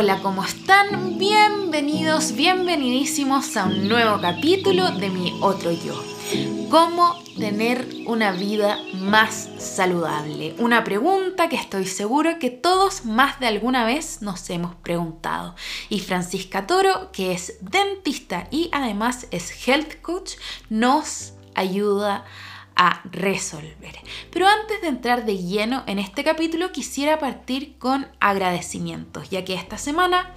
Hola, ¿cómo están? Bienvenidos, bienvenidísimos a un nuevo capítulo de mi otro yo. ¿Cómo tener una vida más saludable? Una pregunta que estoy seguro que todos más de alguna vez nos hemos preguntado. Y Francisca Toro, que es dentista y además es health coach, nos ayuda a resolver. Pero antes de entrar de lleno en este capítulo, quisiera partir con agradecimientos, ya que esta semana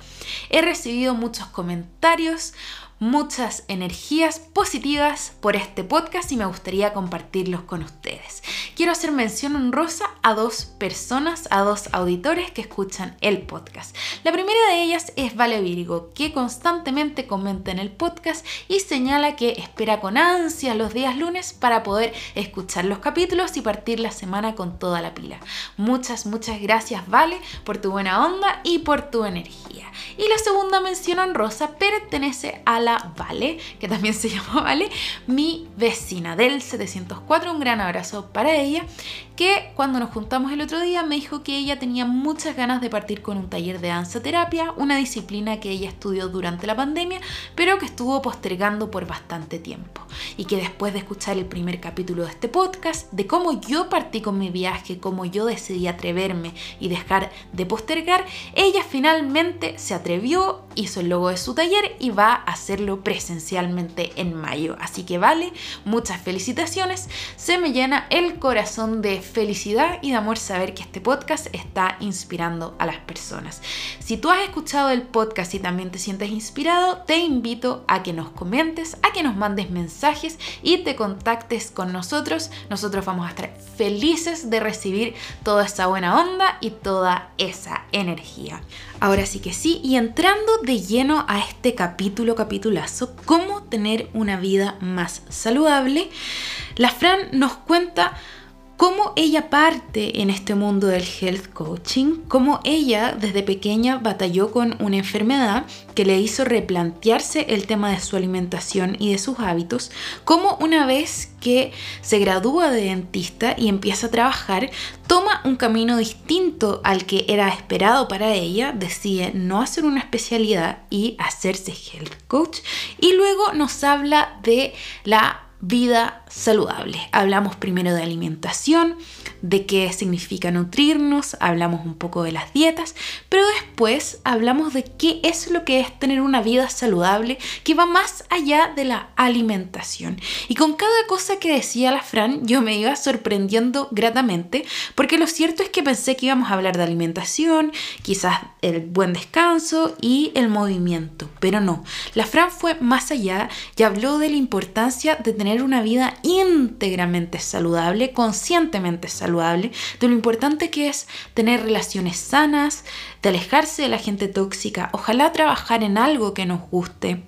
he recibido muchos comentarios, muchas energías positivas por este podcast y me gustaría compartirlos con ustedes. Quiero hacer mención honrosa a dos personas, a dos auditores que escuchan el podcast. La primera de ellas es Vale Virgo, que constantemente comenta en el podcast y señala que espera con ansia los días lunes para poder escuchar los capítulos y partir la semana con toda la pila. Muchas, muchas gracias Vale por tu buena onda y por tu energía. Y la segunda mención honrosa pertenece a la Vale, que también se llama Vale, mi vecina del 704. Un gran abrazo para ella, que cuando nos juntamos el otro día me dijo que ella tenía muchas ganas de partir con un taller de danza terapia, una disciplina que ella estudió durante la pandemia, pero que estuvo postergando por bastante tiempo. Y que después de escuchar el primer capítulo de este podcast, de cómo yo partí con mi viaje, cómo yo decidí atreverme y dejar de postergar, ella finalmente se atrevió, hizo el logo de su taller y va a hacer presencialmente en mayo. Así que vale, muchas felicitaciones. Se me llena el corazón de felicidad y de amor saber que este podcast está inspirando a las personas. Si tú has escuchado el podcast y también te sientes inspirado, te invito a que nos comentes, a que nos mandes mensajes y te contactes con nosotros. Nosotros vamos a estar felices de recibir toda esa buena onda y toda esa energía. Ahora sí que sí, y entrando de lleno a este capítulo, capitulazo, cómo tener una vida más saludable, la Fran nos cuenta cómo ella parte en este mundo del health coaching, cómo ella desde pequeña batalló con una enfermedad que le hizo replantearse el tema de su alimentación y de sus hábitos, cómo una vez que se gradúa de dentista y empieza a trabajar, toma un camino distinto al que era esperado para ella, decide no hacer una especialidad y hacerse health coach, y luego nos habla de la vida saludable. Hablamos primero de alimentación, de qué significa nutrirnos, hablamos un poco de las dietas, pero después hablamos de qué es lo que es tener una vida saludable que va más allá de la alimentación. Y con cada cosa que decía la Fran, yo me iba sorprendiendo gratamente, porque lo cierto es que pensé que íbamos a hablar de alimentación, quizás el buen descanso y el movimiento, pero no. La Fran fue más allá y habló de la importancia de tener una vida íntegramente saludable, conscientemente saludable de lo importante que es tener relaciones sanas, de alejarse de la gente tóxica, ojalá trabajar en algo que nos guste.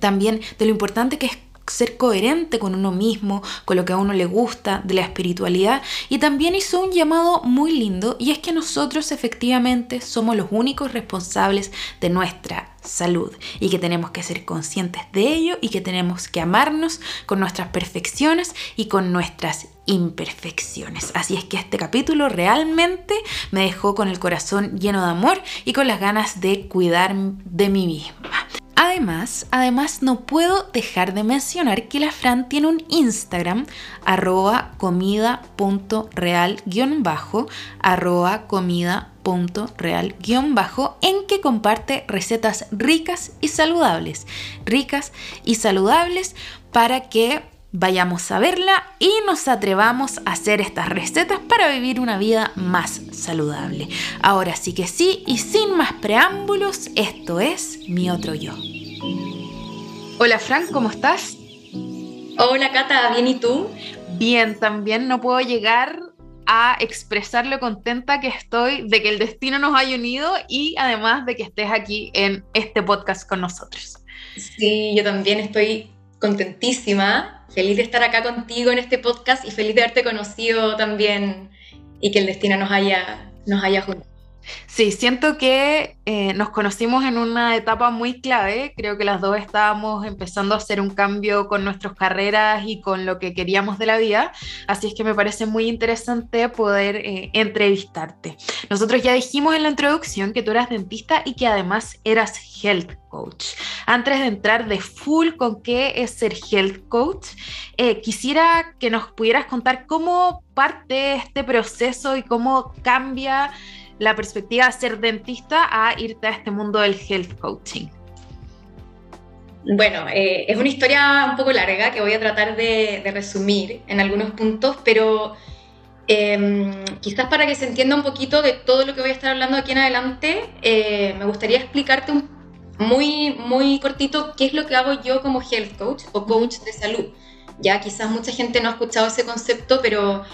También de lo importante que es ser coherente con uno mismo, con lo que a uno le gusta, de la espiritualidad. Y también hizo un llamado muy lindo y es que nosotros efectivamente somos los únicos responsables de nuestra salud y que tenemos que ser conscientes de ello y que tenemos que amarnos con nuestras perfecciones y con nuestras imperfecciones. Así es que este capítulo realmente me dejó con el corazón lleno de amor y con las ganas de cuidar de mí misma. Además, además no puedo dejar de mencionar que la Fran tiene un Instagram arroba comida.real-bajo arroba comida.real-bajo en que comparte recetas ricas y saludables. Ricas y saludables para que vayamos a verla y nos atrevamos a hacer estas recetas para vivir una vida más saludable. Ahora sí que sí, y sin más preámbulos, esto es mi otro yo. Hola Frank, ¿cómo estás? Hola Cata, ¿bien y tú? Bien, también no puedo llegar a expresar lo contenta que estoy de que el destino nos haya unido y además de que estés aquí en este podcast con nosotros. Sí, yo también estoy contentísima, feliz de estar acá contigo en este podcast y feliz de haberte conocido también y que el destino nos haya, nos haya juntado. Sí, siento que eh, nos conocimos en una etapa muy clave. Creo que las dos estábamos empezando a hacer un cambio con nuestras carreras y con lo que queríamos de la vida. Así es que me parece muy interesante poder eh, entrevistarte. Nosotros ya dijimos en la introducción que tú eras dentista y que además eras health coach. Antes de entrar de full con qué es ser health coach, eh, quisiera que nos pudieras contar cómo parte este proceso y cómo cambia la perspectiva de ser dentista a irte a este mundo del health coaching? Bueno, eh, es una historia un poco larga que voy a tratar de, resumir en algunos puntos, pero em, quizás para que se entienda un poquito de todo lo que voy a estar hablando aquí en adelante, eh, me gustaría explicarte muy, muy cortito qué es lo que hago yo como health coach o coach de salud. Ya quizás mucha gente no ha escuchado ese concepto, pero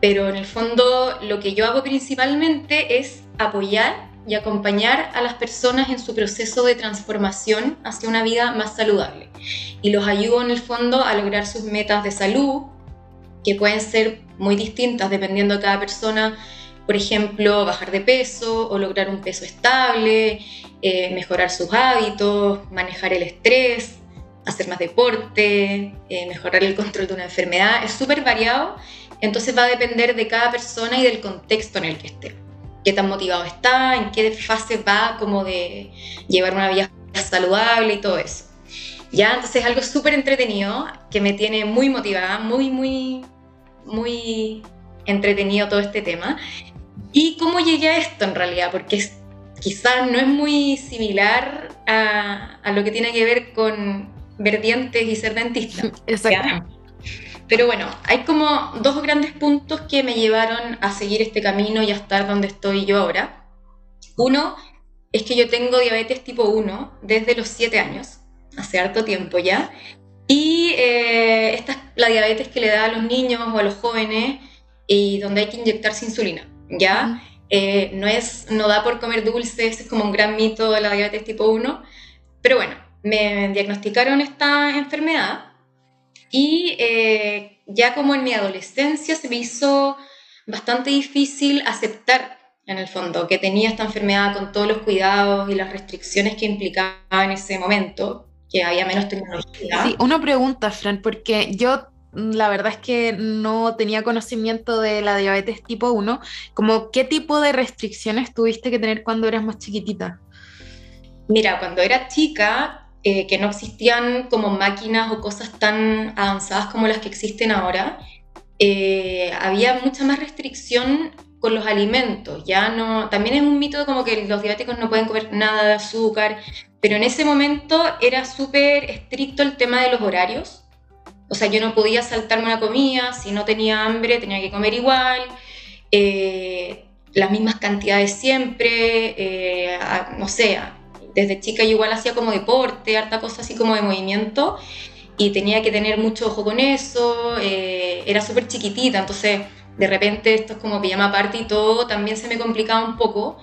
pero en el fondo lo que yo hago principalmente es apoyar y acompañar a las personas en su proceso de transformación hacia una vida más saludable. Y los ayudo en el fondo a lograr sus metas de salud, que pueden ser muy distintas dependiendo de cada persona. Por ejemplo, bajar de peso o lograr un peso estable, eh, mejorar sus hábitos, manejar el estrés, hacer más deporte, eh, mejorar el control de una enfermedad. Es súper variado entonces va a depender de cada persona y del contexto en el que esté. Qué tan motivado está, en qué fase va como de llevar una vida saludable y todo eso. Ya, entonces es algo súper entretenido que me tiene muy motivada, muy, muy, muy entretenido todo este tema. ¿Y cómo llegué a esto en realidad? Porque quizás no es muy similar a, a, lo que tiene que ver con ver dientes y ser dentista. Exacto. Pero bueno, hay como dos grandes puntos que me llevaron a seguir este camino y a estar donde estoy yo ahora. Uno es que yo tengo diabetes tipo 1 desde los 7 años, hace harto tiempo ya. Y eh, esta es la diabetes que le da a los niños o a los jóvenes y donde hay que inyectarse insulina, ¿ya? Eh, no, es, no da por comer dulces, es como un gran mito de la diabetes tipo 1. Pero bueno, me diagnosticaron esta enfermedad y eh, ya como en mi adolescencia se me hizo bastante difícil aceptar en el fondo que tenía esta enfermedad con todos los cuidados y las restricciones que implicaba en ese momento, que había menos tecnología. Sí, una pregunta, Fran, porque yo mm, la verdad es que no tenía conocimiento de la diabetes tipo 1, como qué tipo de restricciones tuviste que tener cuando eras más chiquitita. Mira, cuando era chica eh, que no existían como máquinas o cosas tan avanzadas como las que existen ahora, eh, había mucha más restricción con los alimentos. Ya no, también es un mito como que los diabéticos no pueden comer nada de azúcar, pero en ese momento era súper estricto el tema de los horarios. O sea, yo no podía saltarme una comida, si no tenía hambre tenía que comer igual. Eh, las mismas cantidades siempre, no sé, desde chica yo igual hacía como deporte, harta cosa así como de movimiento y tenía que tener mucho ojo con eso, eh, era súper chiquitita, entonces de repente esto es como pijama aparte y todo, también se me complicaba un poco,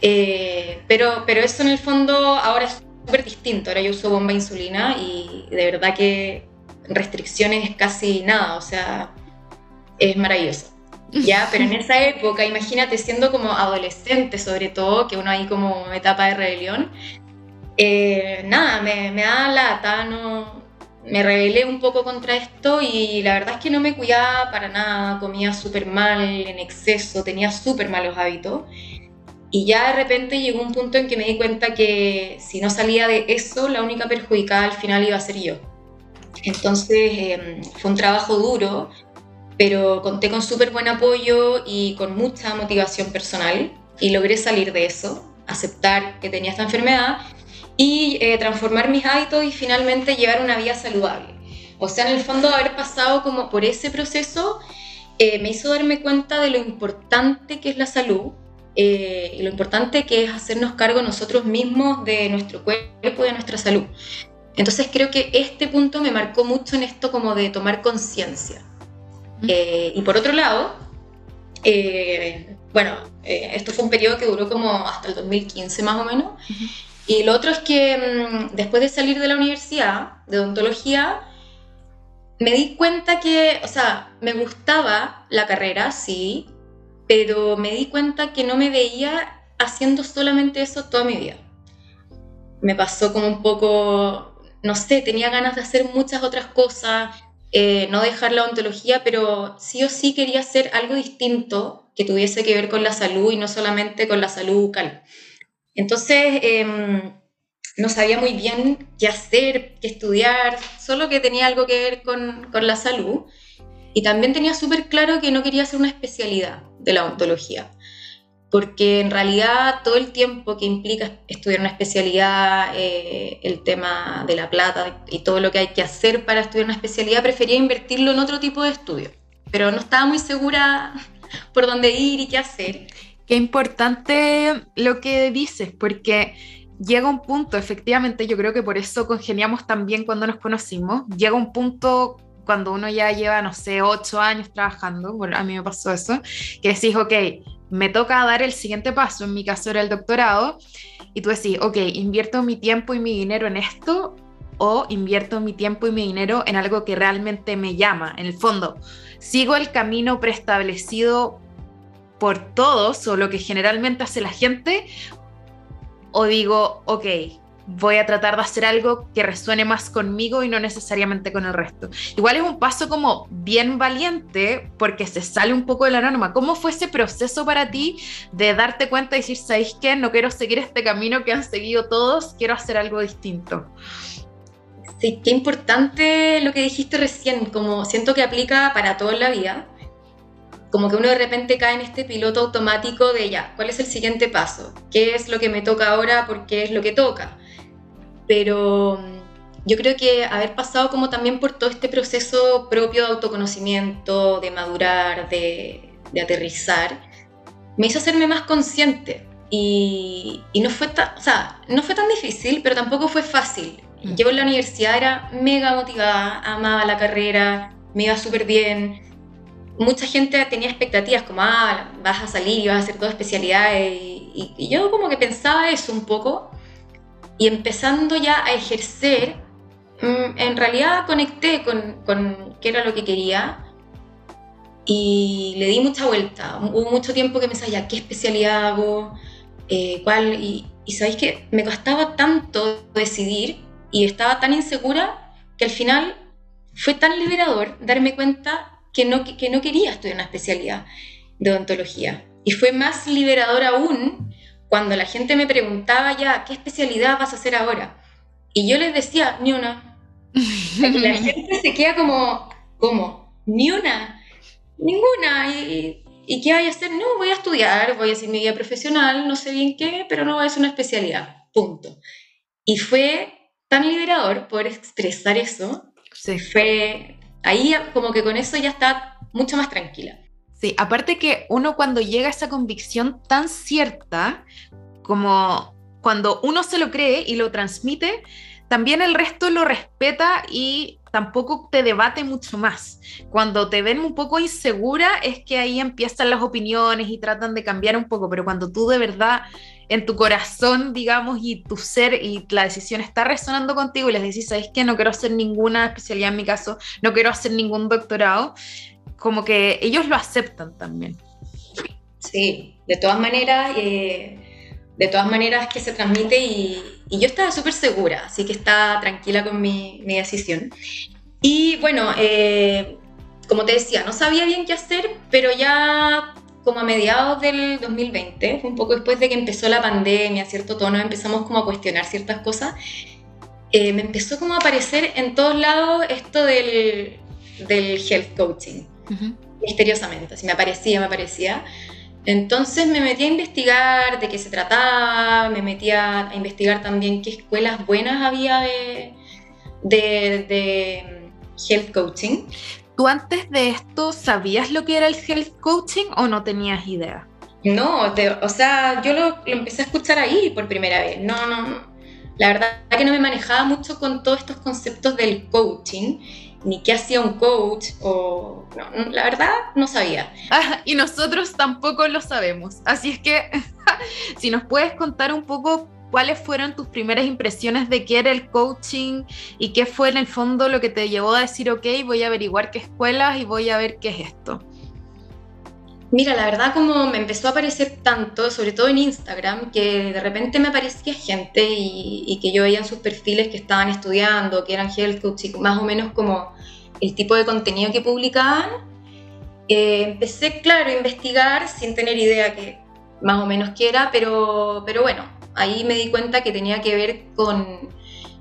eh, pero, pero eso en el fondo ahora es súper distinto, ahora yo uso bomba insulina y de verdad que restricciones casi nada, o sea, es maravilloso. ¿Ya? Pero en esa época, imagínate siendo como adolescente sobre todo, que uno ahí como etapa de rebelión, eh, nada, me, me da lata, no, me rebelé un poco contra esto y la verdad es que no me cuidaba para nada, comía súper mal, en exceso, tenía súper malos hábitos. Y ya de repente llegó un punto en que me di cuenta que si no salía de eso, la única perjudicada al final iba a ser yo. Entonces em, fue un trabajo duro, pero conté con súper buen apoyo y con mucha motivación personal y logré salir de eso, aceptar que tenía esta enfermedad y eh, transformar mis hábitos y finalmente llevar una vida saludable. O sea, en el fondo haber pasado como por ese proceso eh, me hizo darme cuenta de lo importante que es la salud eh, y lo importante que es hacernos cargo nosotros mismos de nuestro cuerpo y de nuestra salud. Entonces creo que este punto me marcó mucho en esto como de tomar conciencia. Eh, y por otro lado, eh, bueno, eh, esto fue un periodo que duró como hasta el 2015 más o menos. Y lo otro es que mm, después de salir de la universidad de odontología, me di cuenta que, o sea, me gustaba la carrera, sí, pero me di cuenta que no me veía haciendo solamente eso toda mi vida. Me pasó como un poco, no sé, tenía ganas de hacer muchas otras cosas, eh, no dejar la ontología, pero sí o sí quería hacer algo distinto que tuviese que ver con la salud y no solamente con la salud bucal. Entonces, em, no sabía muy bien qué hacer, qué estudiar, solo que tenía algo que ver con, con la salud. Y también tenía súper claro que no quería hacer una especialidad de la ontología, porque en realidad todo el tiempo que implica estudiar una especialidad, eh, el tema de la plata y todo lo que hay que hacer para estudiar una especialidad, prefería invertirlo en otro tipo de estudio, pero no estaba muy segura por dónde ir y qué hacer. Qué importante lo que dices, porque llega un punto, efectivamente, yo creo que por eso congeniamos tan bien cuando nos conocimos, llega un punto cuando uno ya lleva, no sé, ocho años trabajando, bueno, a mí me pasó eso, que decís, ok, me toca dar el siguiente paso, en mi caso era el doctorado, y tú decís, ok, invierto mi tiempo y mi dinero en esto o invierto mi tiempo y mi dinero en algo que realmente me llama. En el fondo, sigo el camino preestablecido por todos o lo que generalmente hace la gente o digo, ok, voy a tratar de hacer algo que resuene más conmigo y no necesariamente con el resto. Igual es un paso como bien valiente porque se sale un poco de la norma. ¿Cómo fue ese proceso para ti de darte cuenta y decir, ¿sabéis qué? No quiero seguir este camino que han seguido todos, quiero hacer algo distinto. Sí, qué importante lo que dijiste recién, como siento que aplica para toda la vida como que uno de repente cae en este piloto automático de ya, ¿cuál es el siguiente paso? ¿Qué es lo que me toca ahora? ¿Por qué es lo que toca? Pero mm, yo creo que haber pasado como también por todo este proceso propio de autoconocimiento, de madurar, de, aterrizar, me hizo hacerme más consciente. Y, no, fue tan, o sea, no fue tan difícil, pero tampoco fue fácil. Mm. Yo en la universidad era mega motivada, amaba la carrera, me iba súper bien. Mucha gente tenía expectativas como, ah, vas a salir y vas a hacer todas especialidades. y yo como que pensaba eso un poco y empezando ya a ejercer, mm, en realidad conecté con, con qué era lo que quería y le di mucha vuelta. Hubo mucho tiempo que me sabía qué especialidad hago, eh, cuál, y, y sabéis que me costaba tanto decidir y estaba tan insegura que al final fue tan liberador darme cuenta que no, que no quería estudiar una especialidad de odontología. Y fue más liberador aún cuando la gente me preguntaba ya, ¿qué especialidad vas a hacer ahora? Y yo les decía, ni una. La gente se queda como, ¿cómo? Ni una, ninguna. ¿Y, y qué voy a hacer? No, voy a estudiar, voy a hacer mi vida profesional, no sé bien qué, pero no hacer una especialidad, punto. Y fue tan liberador poder expresar eso. Sí. Fue ahí como que con eso ya está mucho más tranquila. Sí, aparte que uno cuando llega a esa convicción tan cierta, como cuando uno se lo cree y lo transmite, también el resto lo respeta y tampoco te debate mucho más. Cuando te ven un poco insegura es que ahí empiezan las opiniones y tratan de cambiar un poco, pero cuando tú de verdad en tu corazón, digamos, y tu ser y la decisión está resonando contigo y les decís, ¿sabes qué? No quiero hacer ninguna especialidad en mi caso, no quiero hacer ningún doctorado, como que ellos lo aceptan también. Sí, de todas maneras, eh, de todas maneras que se transmite y, yo estaba súper segura, así que estaba tranquila con mi, decisión. Y bueno, eh, como te decía, no sabía bien qué hacer, pero ya como a mediados del 2020, un poco después de que empezó la pandemia, cierto tono, empezamos como a cuestionar ciertas cosas, eh, me empezó como a aparecer en todos lados esto del, del health coaching misteriosamente, así me aparecía, me aparecía. Entonces me metí a investigar de qué se trataba, me metí a, investigar también qué escuelas buenas había de, de, health coaching. ¿Tú antes de esto sabías lo que era el health coaching o no tenías idea? No, o sea, yo lo, lo, empecé a escuchar ahí por primera vez. No, no, la verdad que no me manejaba mucho con todos estos conceptos del coaching ni qué hacía un coach o la verdad no sabía. Ah, y nosotros tampoco lo sabemos. Así es que si nos puedes contar un poco cuáles fueron tus primeras impresiones de qué era el coaching y qué fue en el fondo lo que te llevó a decir, ok, voy a averiguar qué escuelas y voy a ver qué es esto. Mira, la verdad como me empezó a aparecer tanto, sobre todo en Instagram, que de repente me aparecía gente y, que yo veía en sus perfiles que estaban estudiando, que eran health coach y más o menos como el tipo de contenido que publicaban. Eh, empecé, claro, a investigar sin tener idea que más o menos qué era, pero, pero bueno, ahí me di cuenta que tenía que ver con,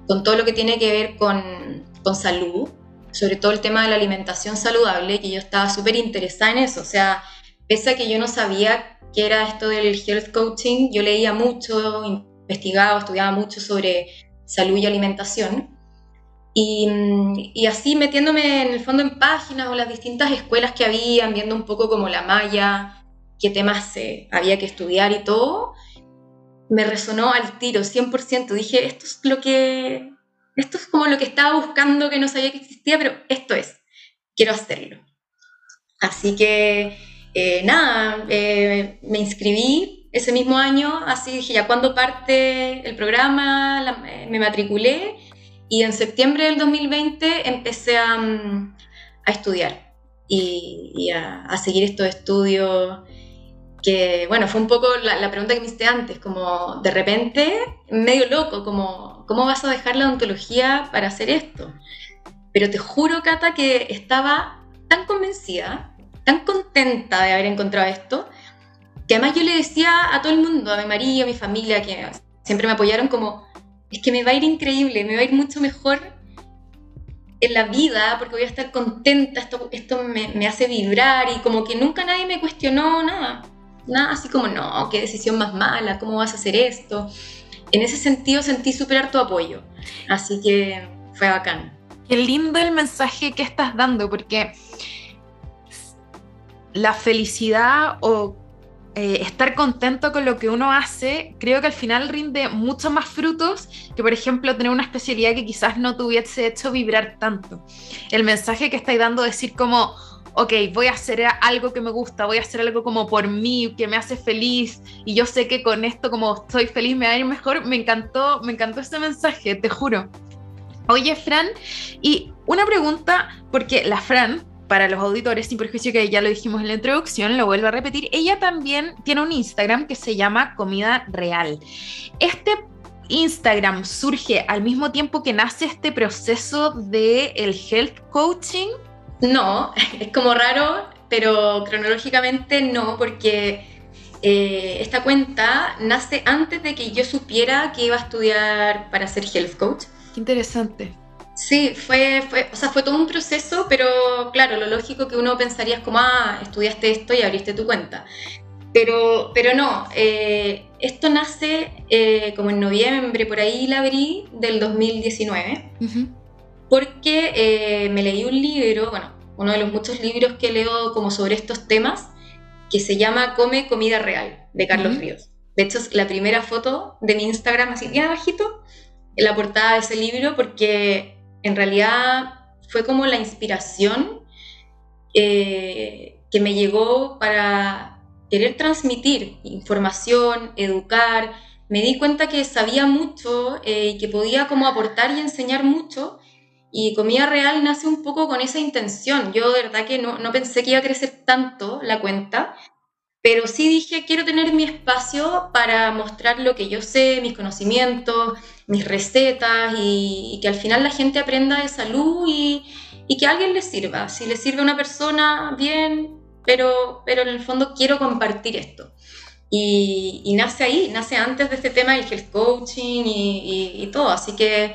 con todo lo que tiene que ver con, con salud, sobre todo el tema de la alimentación saludable, que yo estaba súper interesada en eso, o sea Pese a que yo no sabía qué era esto del health coaching, yo leía mucho, investigaba, estudiaba mucho sobre salud y alimentación. Y, así metiéndome en el fondo en páginas o las distintas escuelas que habían, viendo un poco como la malla, qué temas había que estudiar y todo, me resonó al tiro, 100%. Dije, esto es lo que, esto es como lo que estaba buscando que no sabía que existía, pero esto es, quiero hacerlo. Así que eh, nada, eh, me inscribí ese mismo año, así dije, ya cuando parte el programa, eh, me matriculé y en septiembre del 2020 empecé a, mm, a estudiar y, a, seguir estos estudios que, bueno, fue un poco la, pregunta que me hiciste antes, como de repente, medio loco, como, ¿cómo vas a dejar la odontología para hacer esto? Pero te juro, Cata, que estaba tan convencida tan contenta de haber encontrado esto, que además yo le decía a todo el mundo, a mi marido, a mi familia, que siempre me apoyaron como, es que me va a ir increíble, me va a ir mucho mejor en la vida porque voy a estar contenta, esto, esto me, me hace vibrar y como que nunca nadie me cuestionó nada, nada así como, no, qué decisión más mala, cómo vas a hacer esto. En ese sentido sentí súper harto apoyo, así que fue bacán. Qué lindo el mensaje que estás dando, porque la felicidad o eh, estar contento con lo que uno hace, creo que al final rinde mucho más frutos que, por ejemplo, tener una especialidad que quizás no te hubiese hecho vibrar tanto. El mensaje que estáis dando, decir como, ok, voy a hacer algo que me gusta, voy a hacer algo como por mí, que me hace feliz, y yo sé que con esto, como estoy feliz, me va a ir mejor, me encantó, me encantó este mensaje, te juro. Oye, Fran, y una pregunta, porque la Fran, para los auditores, sin perjuicio que ya lo dijimos en la introducción, lo vuelvo a repetir, ella también tiene un Instagram que se llama Comida Real. Este Instagram surge al mismo tiempo que nace este proceso de el health coaching. No, es como raro, pero cronológicamente no, porque eh, esta cuenta nace antes de que yo supiera que iba a estudiar para ser health coach. Qué interesante. Sí, fue, fue, o sea, fue todo un proceso, pero claro, lo lógico que uno pensaría es como, ah, estudiaste esto y abriste tu cuenta. Pero, pero no, eh, esto nace eh, como en noviembre, por ahí la abrí, del 2019, porque eh, me leí un libro, bueno, uno de los muchos libros que leo como sobre estos temas, que se llama Come Comida Real, de Carlos Ríos. De hecho, es la primera foto de mi Instagram, así bien abajito, en la portada de ese libro, porque en realidad fue como la inspiración eh, que me llegó para querer transmitir información, educar. Me di cuenta que sabía mucho eh, y que podía como aportar y enseñar mucho. Y Comida Real nace un poco con esa intención. Yo de verdad que no, no pensé que iba a crecer tanto la cuenta, pero sí dije, quiero tener mi espacio para mostrar lo que yo sé, mis conocimientos, mis recetas y, que al final la gente aprenda de salud y, que a alguien le sirva. Si le sirve a una persona, bien, pero, pero en el fondo quiero compartir esto. Y, nace ahí, nace antes de este tema del health coaching y, todo. Así que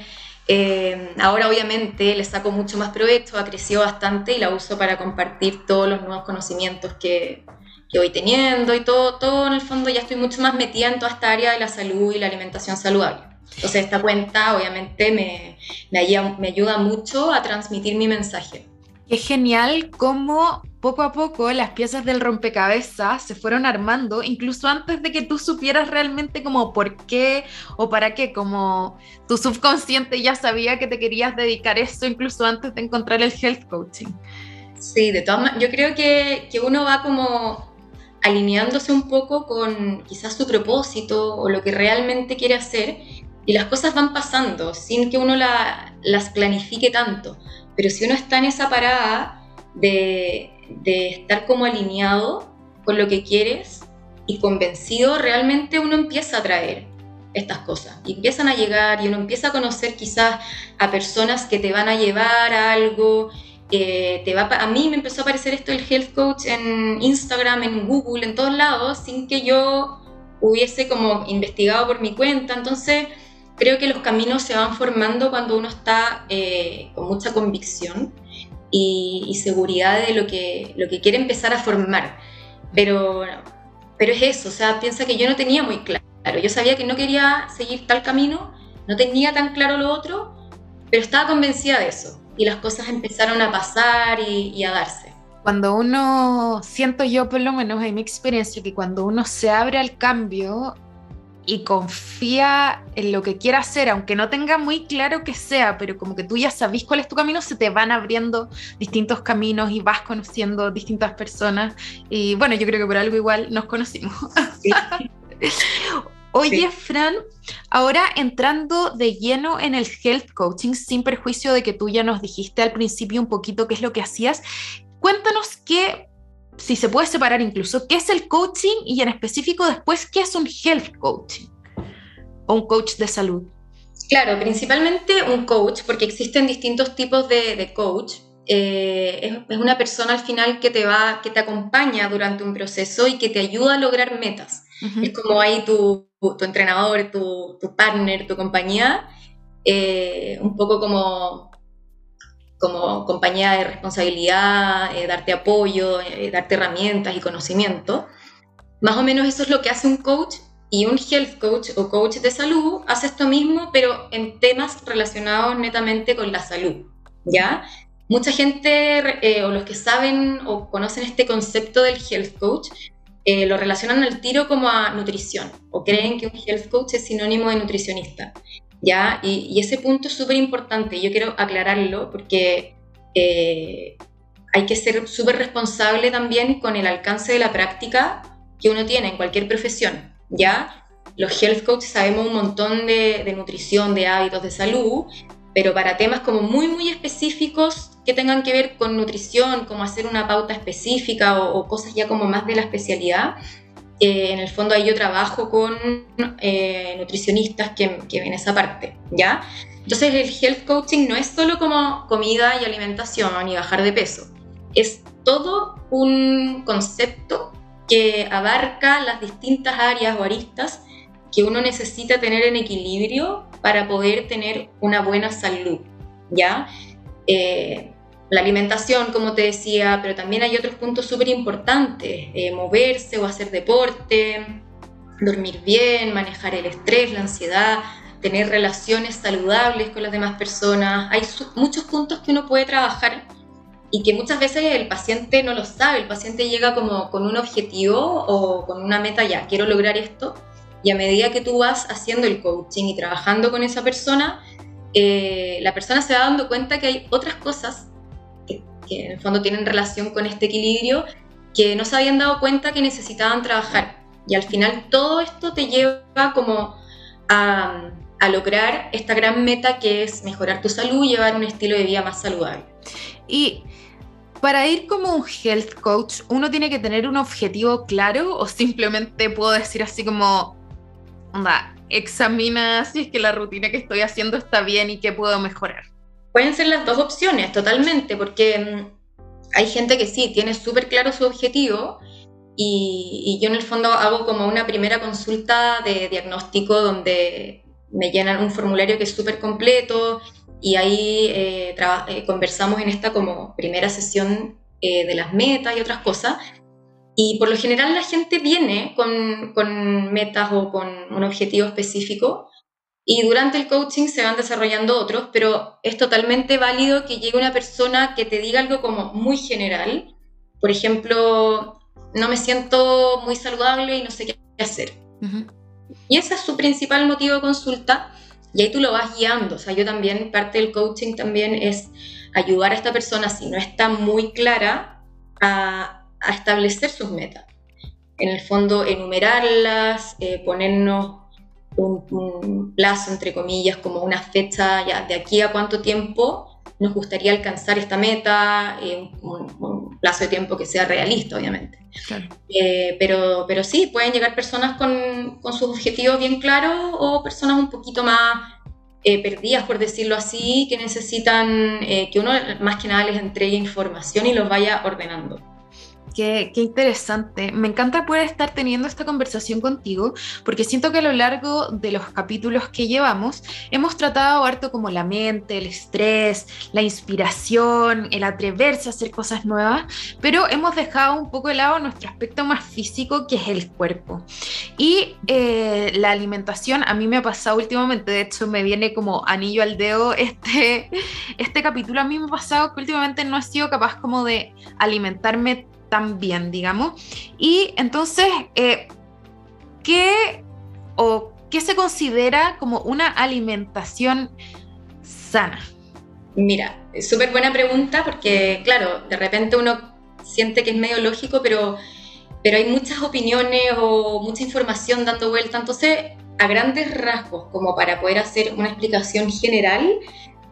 eh, ahora obviamente le saco mucho más provecho, ha crecido bastante y la uso para compartir todos los nuevos conocimientos que, que voy teniendo y todo, todo en el fondo ya estoy mucho más metida en toda esta área de la salud y la alimentación saludable. Entonces esta cuenta obviamente me, me, ayuda, mucho a transmitir mi mensaje. Es genial cómo poco a poco las piezas del rompecabezas se fueron armando, incluso antes de que tú supieras realmente como por qué o para qué, como tu subconsciente ya sabía que te querías dedicar eso incluso antes de encontrar el health coaching. Sí, de todas maneras, yo creo que, que uno va como alineándose un poco con quizás su propósito o lo que realmente quiere hacer y las cosas van pasando sin que uno las planifique tanto. Pero si uno está en esa parada de, estar como alineado, con lo que quieres y convencido, realmente uno empieza a traer estas cosas y empiezan a llegar y uno empieza a conocer quizás a personas que te van a llevar a algo. te va a, mí me empezó a aparecer esto el health coach en Instagram, en Google, en todos lados, sin que yo hubiese como investigado por mi cuenta. Entonces, creo que los caminos se van formando cuando uno está eh, con mucha convicción y, seguridad de lo que, lo que quiere empezar a formar. Pero, pero es eso, o sea, piensa que yo no tenía muy claro. Yo sabía que no quería seguir tal camino, no tenía tan claro lo otro, pero estaba convencida de eso. Y las cosas empezaron a pasar y, y a darse. Cuando uno, siento yo por lo menos en mi experiencia, que cuando uno se abre al cambio, y confía en lo que quiera hacer, aunque no tenga muy claro que sea, pero como que tú ya sabes cuál es tu camino, se te van abriendo distintos caminos y vas conociendo distintas personas. Y bueno, yo creo que por algo igual nos conocimos. Oye, Fran, ahora entrando de lleno en el health coaching, sin perjuicio de que tú ya nos dijiste al principio un poquito qué es lo que hacías, cuéntanos qué si se puede separar incluso, qué es el coaching y en específico después, qué es un health coaching o un coach de salud. Claro, principalmente un coach, porque existen distintos tipos de, coach. Eh, es, una persona al final que te va, que te acompaña durante un proceso y que te ayuda a lograr metas. Es como ahí tu, tu entrenador, tu, tu, partner, tu compañía, eh, un poco como como compañía de responsabilidad, eh, darte apoyo, eh, darte herramientas y conocimiento. Más o menos eso es lo que hace un coach y un health coach o coach de salud hace esto mismo, pero en temas relacionados netamente con la salud, ¿ya? Mucha gente, eh, o los que saben o conocen este concepto del health coach, lo relacionan al tiro como a nutrición, o creen que un health coach es sinónimo de nutricionista. ¿Ya? Y, ese punto es súper importante, yo quiero aclararlo porque eh, hay que ser súper responsable también con el alcance de la práctica que uno tiene en cualquier profesión, ¿ya? Los health coaches sabemos un montón de, nutrición, de hábitos de salud, pero para temas como muy, muy específicos que tengan que ver con nutrición, como hacer una pauta específica o, o cosas ya como más de la especialidad, en el fondo ahí yo trabajo con eh, nutricionistas que, que, ven esa parte, ¿ya? Entonces el health coaching no es solo como comida y alimentación y bajar de peso, es todo un concepto que abarca las distintas áreas o aristas que uno necesita tener en equilibrio para poder tener una buena salud, ¿ya? Eh, la alimentación, como te decía, pero también hay otros puntos súper importantes, eh, moverse o hacer deporte, dormir bien, manejar el estrés, la ansiedad, tener relaciones saludables con las demás personas. Hay muchos puntos que uno puede trabajar y que muchas veces el paciente no lo sabe, el paciente llega como con un objetivo o con una meta ya, quiero lograr esto, y a medida que tú vas haciendo el coaching y trabajando con esa persona, eh, la persona se va dando cuenta que hay otras cosas que en el fondo tienen relación con este equilibrio, que no se habían dado cuenta que necesitaban trabajar. Y al final todo esto te lleva como a, lograr esta gran meta que es mejorar tu salud y llevar un estilo de vida más saludable. Y para ir como un health coach, ¿uno tiene que tener un objetivo claro o simplemente puedo decir así como, onda, examina si es que la rutina que estoy haciendo está bien y qué puedo mejorar? Pueden ser las dos opciones, totalmente, porque mm, hay gente que sí, tiene súper claro su objetivo y, yo en el fondo hago como una primera consulta de diagnóstico donde me llenan un formulario que es súper completo y ahí eh, eh, conversamos en esta como primera sesión eh, de las metas y otras cosas. Y por lo general la gente viene con, con metas o con un objetivo específico y durante el coaching se van desarrollando otros, pero es totalmente válido que llegue una persona que te diga algo como muy general. Por ejemplo, no me siento muy saludable y no sé qué hacer. Y ese es su principal motivo de consulta y ahí tú lo vas guiando. O sea, yo también, parte del coaching también es ayudar a esta persona, si no está muy clara, a, establecer sus metas. En el fondo, enumerarlas, eh, ponernos un, plazo, entre comillas, como una fecha ya de aquí a cuánto tiempo nos gustaría alcanzar esta meta, eh, plazo de tiempo que sea realista, obviamente. Eh, pero, pero sí, pueden llegar personas con, con sus objetivos bien claros o personas un poquito más eh, perdidas, por decirlo así, que necesitan que uno más que nada les entregue información y los vaya ordenando. Qué, interesante. Me encanta poder estar teniendo esta conversación contigo porque siento que a lo largo de los capítulos que llevamos hemos tratado harto como la mente, el estrés, la inspiración, el atreverse a hacer cosas nuevas, pero hemos dejado un poco de lado nuestro aspecto más físico que es el cuerpo. Y eh, la alimentación a mí me ha pasado últimamente, de hecho me viene como anillo al dedo este, este capítulo, a mí me ha pasado que últimamente no he sido capaz como de alimentarme también, digamos. Y entonces, eh, ¿qué o qué se considera como una alimentación sana? Mira, súper buena pregunta porque, claro, de repente uno siente que es medio lógico, pero, pero hay muchas opiniones o mucha información dando vuelta. Entonces, a grandes rasgos, como para poder hacer una explicación general,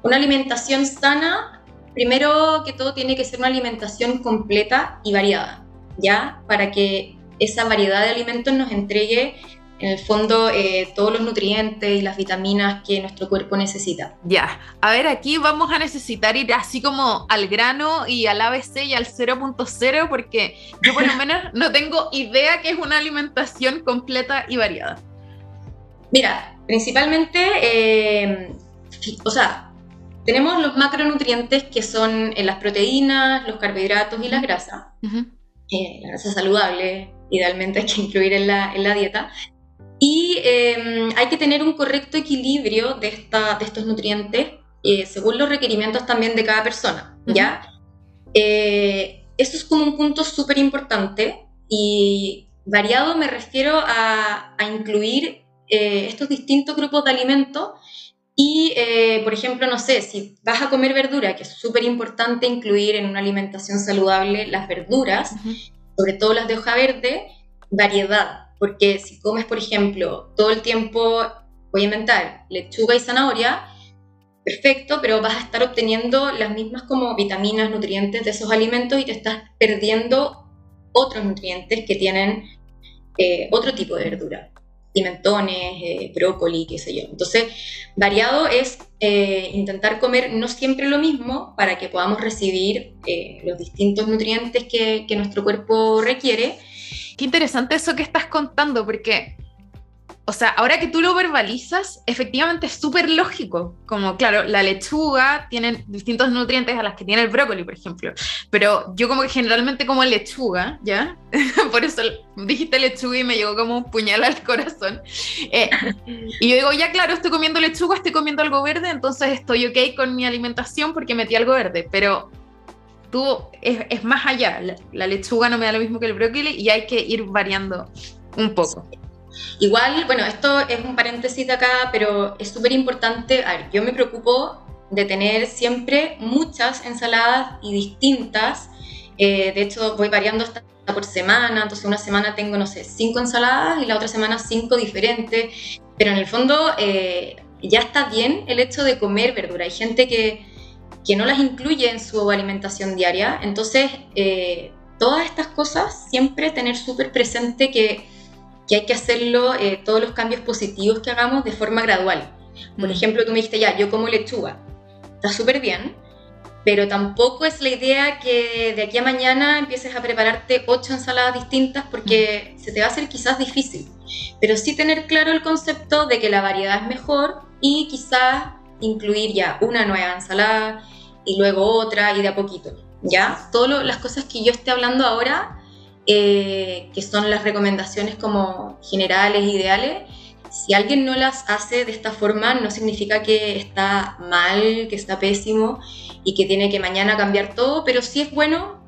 una alimentación sana primero que todo tiene que ser una alimentación completa y variada, ¿ya? Para que esa variedad de alimentos nos entregue en el fondo eh, todos los nutrientes y las vitaminas que nuestro cuerpo necesita. Ya, a ver, aquí vamos a necesitar ir así como al grano y al ABC y al 0.0 porque yo por lo menos no tengo idea que es una alimentación completa y variada. Mira, principalmente, eh, o sea, tenemos los macronutrientes que son las proteínas, los carbohidratos y la grasa. Eh, la grasa saludable, idealmente hay que incluir en la, en la dieta. Y em, hay que tener un correcto equilibrio de, esta, de estos nutrientes eh, según los requerimientos también de cada persona. ¿ya? Eh, eso es como un punto súper importante y variado me refiero a, a incluir estos distintos grupos de alimentos y, eh, por ejemplo, no sé, si vas a comer verdura, que es súper importante incluir en una alimentación saludable las verduras, sobre todo las de hoja verde, variedad, porque si comes, por ejemplo, todo el tiempo, voy a inventar, lechuga y zanahoria, perfecto, pero vas a estar obteniendo las mismas como vitaminas, nutrientes de esos alimentos y te estás perdiendo otros nutrientes que tienen eh, otro tipo de verdura pimentones, eh, brócoli, qué sé yo. Entonces, variado es eh, intentar comer no siempre lo mismo para que podamos recibir eh, los distintos nutrientes que, que nuestro cuerpo requiere. Qué interesante eso que estás contando, porque o sea, ahora que tú lo verbalizas, efectivamente es súper lógico. Como, claro, la lechuga tiene distintos nutrientes a las que tiene el brócoli, por ejemplo. Pero yo como que generalmente como lechuga, ¿ya? por eso dijiste lechuga y me llegó como un puñal al corazón. Eh, y yo digo, ya claro, estoy comiendo lechuga, estoy comiendo algo verde, entonces estoy ok con mi alimentación porque metí algo verde. Pero tú es, más allá. La, la lechuga no me da lo mismo que el brócoli y hay que ir variando un poco. Igual, bueno, esto es un paréntesis de acá, pero es súper importante. A ver, yo me preocupo de tener siempre muchas ensaladas y distintas. Eh, de hecho, voy variando hasta por semana, entonces una semana tengo, no sé, cinco ensaladas y la otra semana cinco diferentes. Pero en el fondo eh, ya está bien el hecho de comer verdura. Hay gente que, que no las incluye en su alimentación diaria. Entonces, eh, todas estas cosas siempre tener súper presente que que hay que hacerlo, eh, todos los cambios positivos que hagamos de forma gradual. Por mm. ejemplo, tú me dijiste, ya, yo como lechuga, está súper bien, pero tampoco es la idea que de aquí a mañana empieces a prepararte ocho ensaladas distintas porque mm. se te va a hacer quizás difícil. Pero sí tener claro el concepto de que la variedad es mejor y quizás incluir ya una nueva ensalada y luego otra y de a poquito. ¿Ya? Todas las cosas que yo esté hablando ahora eh, que son las recomendaciones como generales, ideales, si alguien no las hace de esta forma, no significa que está mal, que está pésimo y que tiene que mañana cambiar todo, pero sí es bueno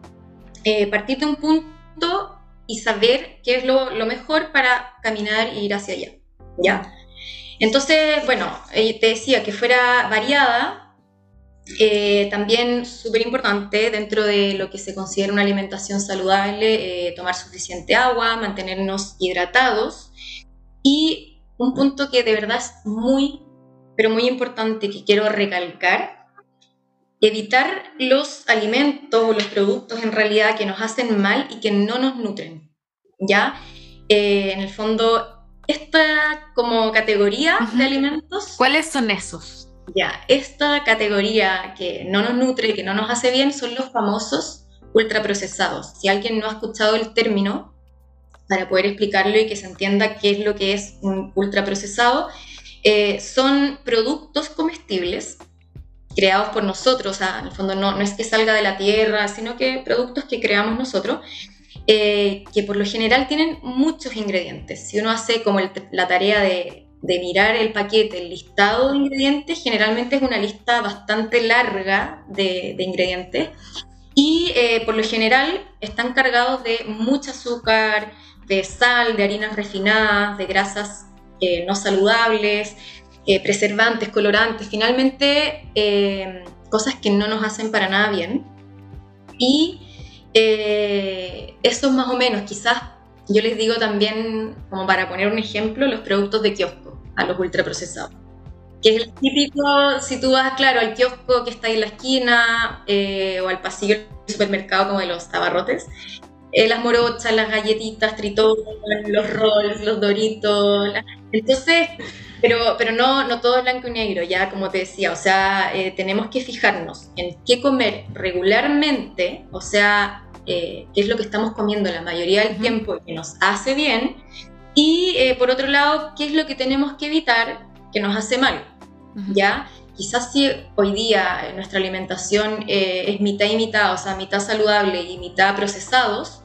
eh, partir de un punto y saber qué es lo, mejor para caminar e ir hacia allá. ¿ya? Entonces, bueno, eh, te decía que fuera variada, eh, también súper importante dentro de lo que se considera una alimentación saludable, eh, tomar suficiente agua, mantenernos hidratados. Y un punto que de verdad es muy, pero muy importante que quiero recalcar, evitar los alimentos o los productos en realidad que nos hacen mal y que no nos nutren. ¿Ya? Eh, en el fondo, esta como categoría de alimentos... ¿Cuáles son esos? Ya, esta categoría que no nos nutre, que no nos hace bien, son los famosos ultraprocesados. Si alguien no ha escuchado el término, para poder explicarlo y que se entienda qué es lo que es un ultraprocesado, eh, son productos comestibles creados por nosotros, o sea, en el fondo no, es que salga de la tierra, sino que productos que creamos nosotros, eh, que por lo general tienen muchos ingredientes. Si uno hace como la tarea de, mirar el paquete, el listado de ingredientes, generalmente es una lista bastante larga de, ingredientes. Y eh, por lo general están cargados de mucho azúcar, de sal, de harinas refinadas, de grasas eh, no saludables, preservantes, colorantes, finalmente cosas que no nos hacen para nada bien. Y eh, eso más o menos, quizás yo les digo también, como para poner un ejemplo, los productos de kiosco, a los ultraprocesados. Que es el típico, si tú vas, claro, al kiosco que está ahí en la esquina eh, o al pasillo del supermercado como de los abarrotes, eh, las morochas, las galletitas, tritón, los rolls, los doritos. Entonces, pero, pero no, no todo es blanco y negro, ya como te decía, o sea, eh, tenemos que fijarnos en qué comer regularmente, o sea, eh, qué es lo que estamos comiendo la mayoría del tiempo y que nos hace bien, y eh, por otro lado, qué es lo que tenemos que evitar que nos hace mal, ¿ya? Quizás si hoy día nuestra alimentación es mitad y mitad, o sea, mitad saludable y mitad procesados,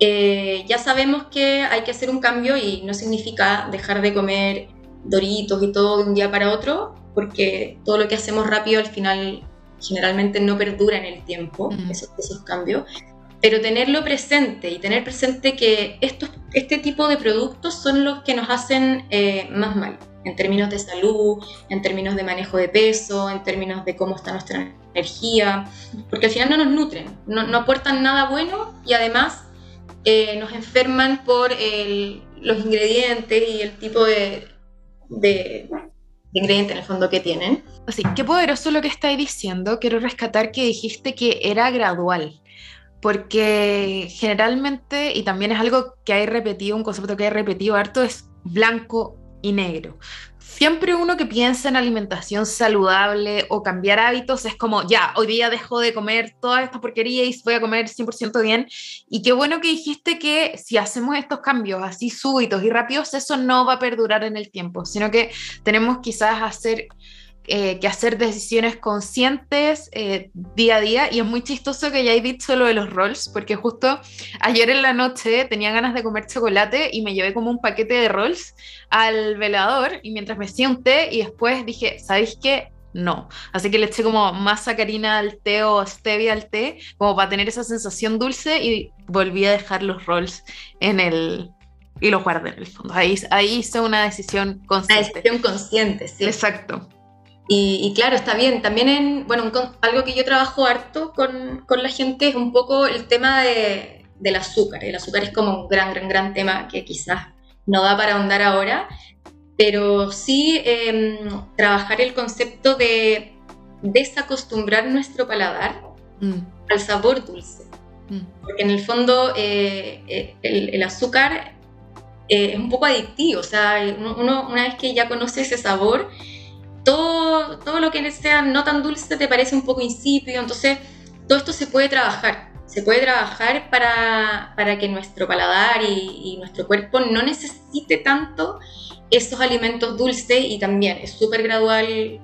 ya sabemos que hay que hacer un cambio y no significa dejar de comer doritos y todo de un día para otro, porque todo lo que hacemos rápido al final generalmente no perdura en el tiempo, esos, cambios. Pero tenerlo presente y tener presente que estos, este tipo de productos son los que nos hacen eh, más mal, en términos de salud, en términos de manejo de peso, en términos de cómo está nuestra energía, porque al final no nos nutren, no, no aportan nada bueno y además eh, nos enferman por los ingredientes y el tipo de, de, ingredientes en el fondo que tienen. Así, qué poderoso lo que estáis diciendo. Quiero rescatar que dijiste que era gradual, porque generalmente, y también es algo que hay repetido, un concepto que hay repetido harto, es blanco y negro siempre uno que piensa en alimentación saludable o cambiar hábitos es como, ya, hoy día dejo de comer toda esta porquería y voy a comer 100% bien. Y qué bueno que dijiste que si hacemos estos cambios así súbitos y rápidos, eso no va a perdurar en el tiempo, sino que tenemos quizás hacer eh, que hacer decisiones conscientes eh, día a día. Y es muy chistoso que ya hayáis dicho lo de los rolls, porque justo ayer en la noche tenía ganas de comer chocolate y me llevé como un paquete de rolls al velador y mientras me hacía un té y después dije, ¿sabéis qué? No. Así que le eché como más sacarina al té o stevia al té, como para tener esa sensación dulce y volví a dejar los rolls en el, y los guardé en el fondo. Ahí, ahí hice una decisión consciente. Una decisión consciente, sí. Exacto. Y, claro, está bien. También en, bueno, algo que yo trabajo harto con, con la gente es un poco el tema de, del azúcar. El azúcar es como un gran, gran, gran tema que quizás no da para ahondar ahora, pero sí em, trabajar el concepto de desacostumbrar nuestro paladar mm. al sabor dulce. Mm. Porque en el fondo eh, eh, el, el, azúcar eh, es un poco adictivo, o sea, uno, una vez que ya conoce ese sabor, todo, todo lo que sea no tan dulce te parece un poco insípido, entonces todo esto se puede trabajar, se puede trabajar para, para que nuestro paladar y, nuestro cuerpo no necesite tanto esos alimentos dulces y también es súper gradual eh,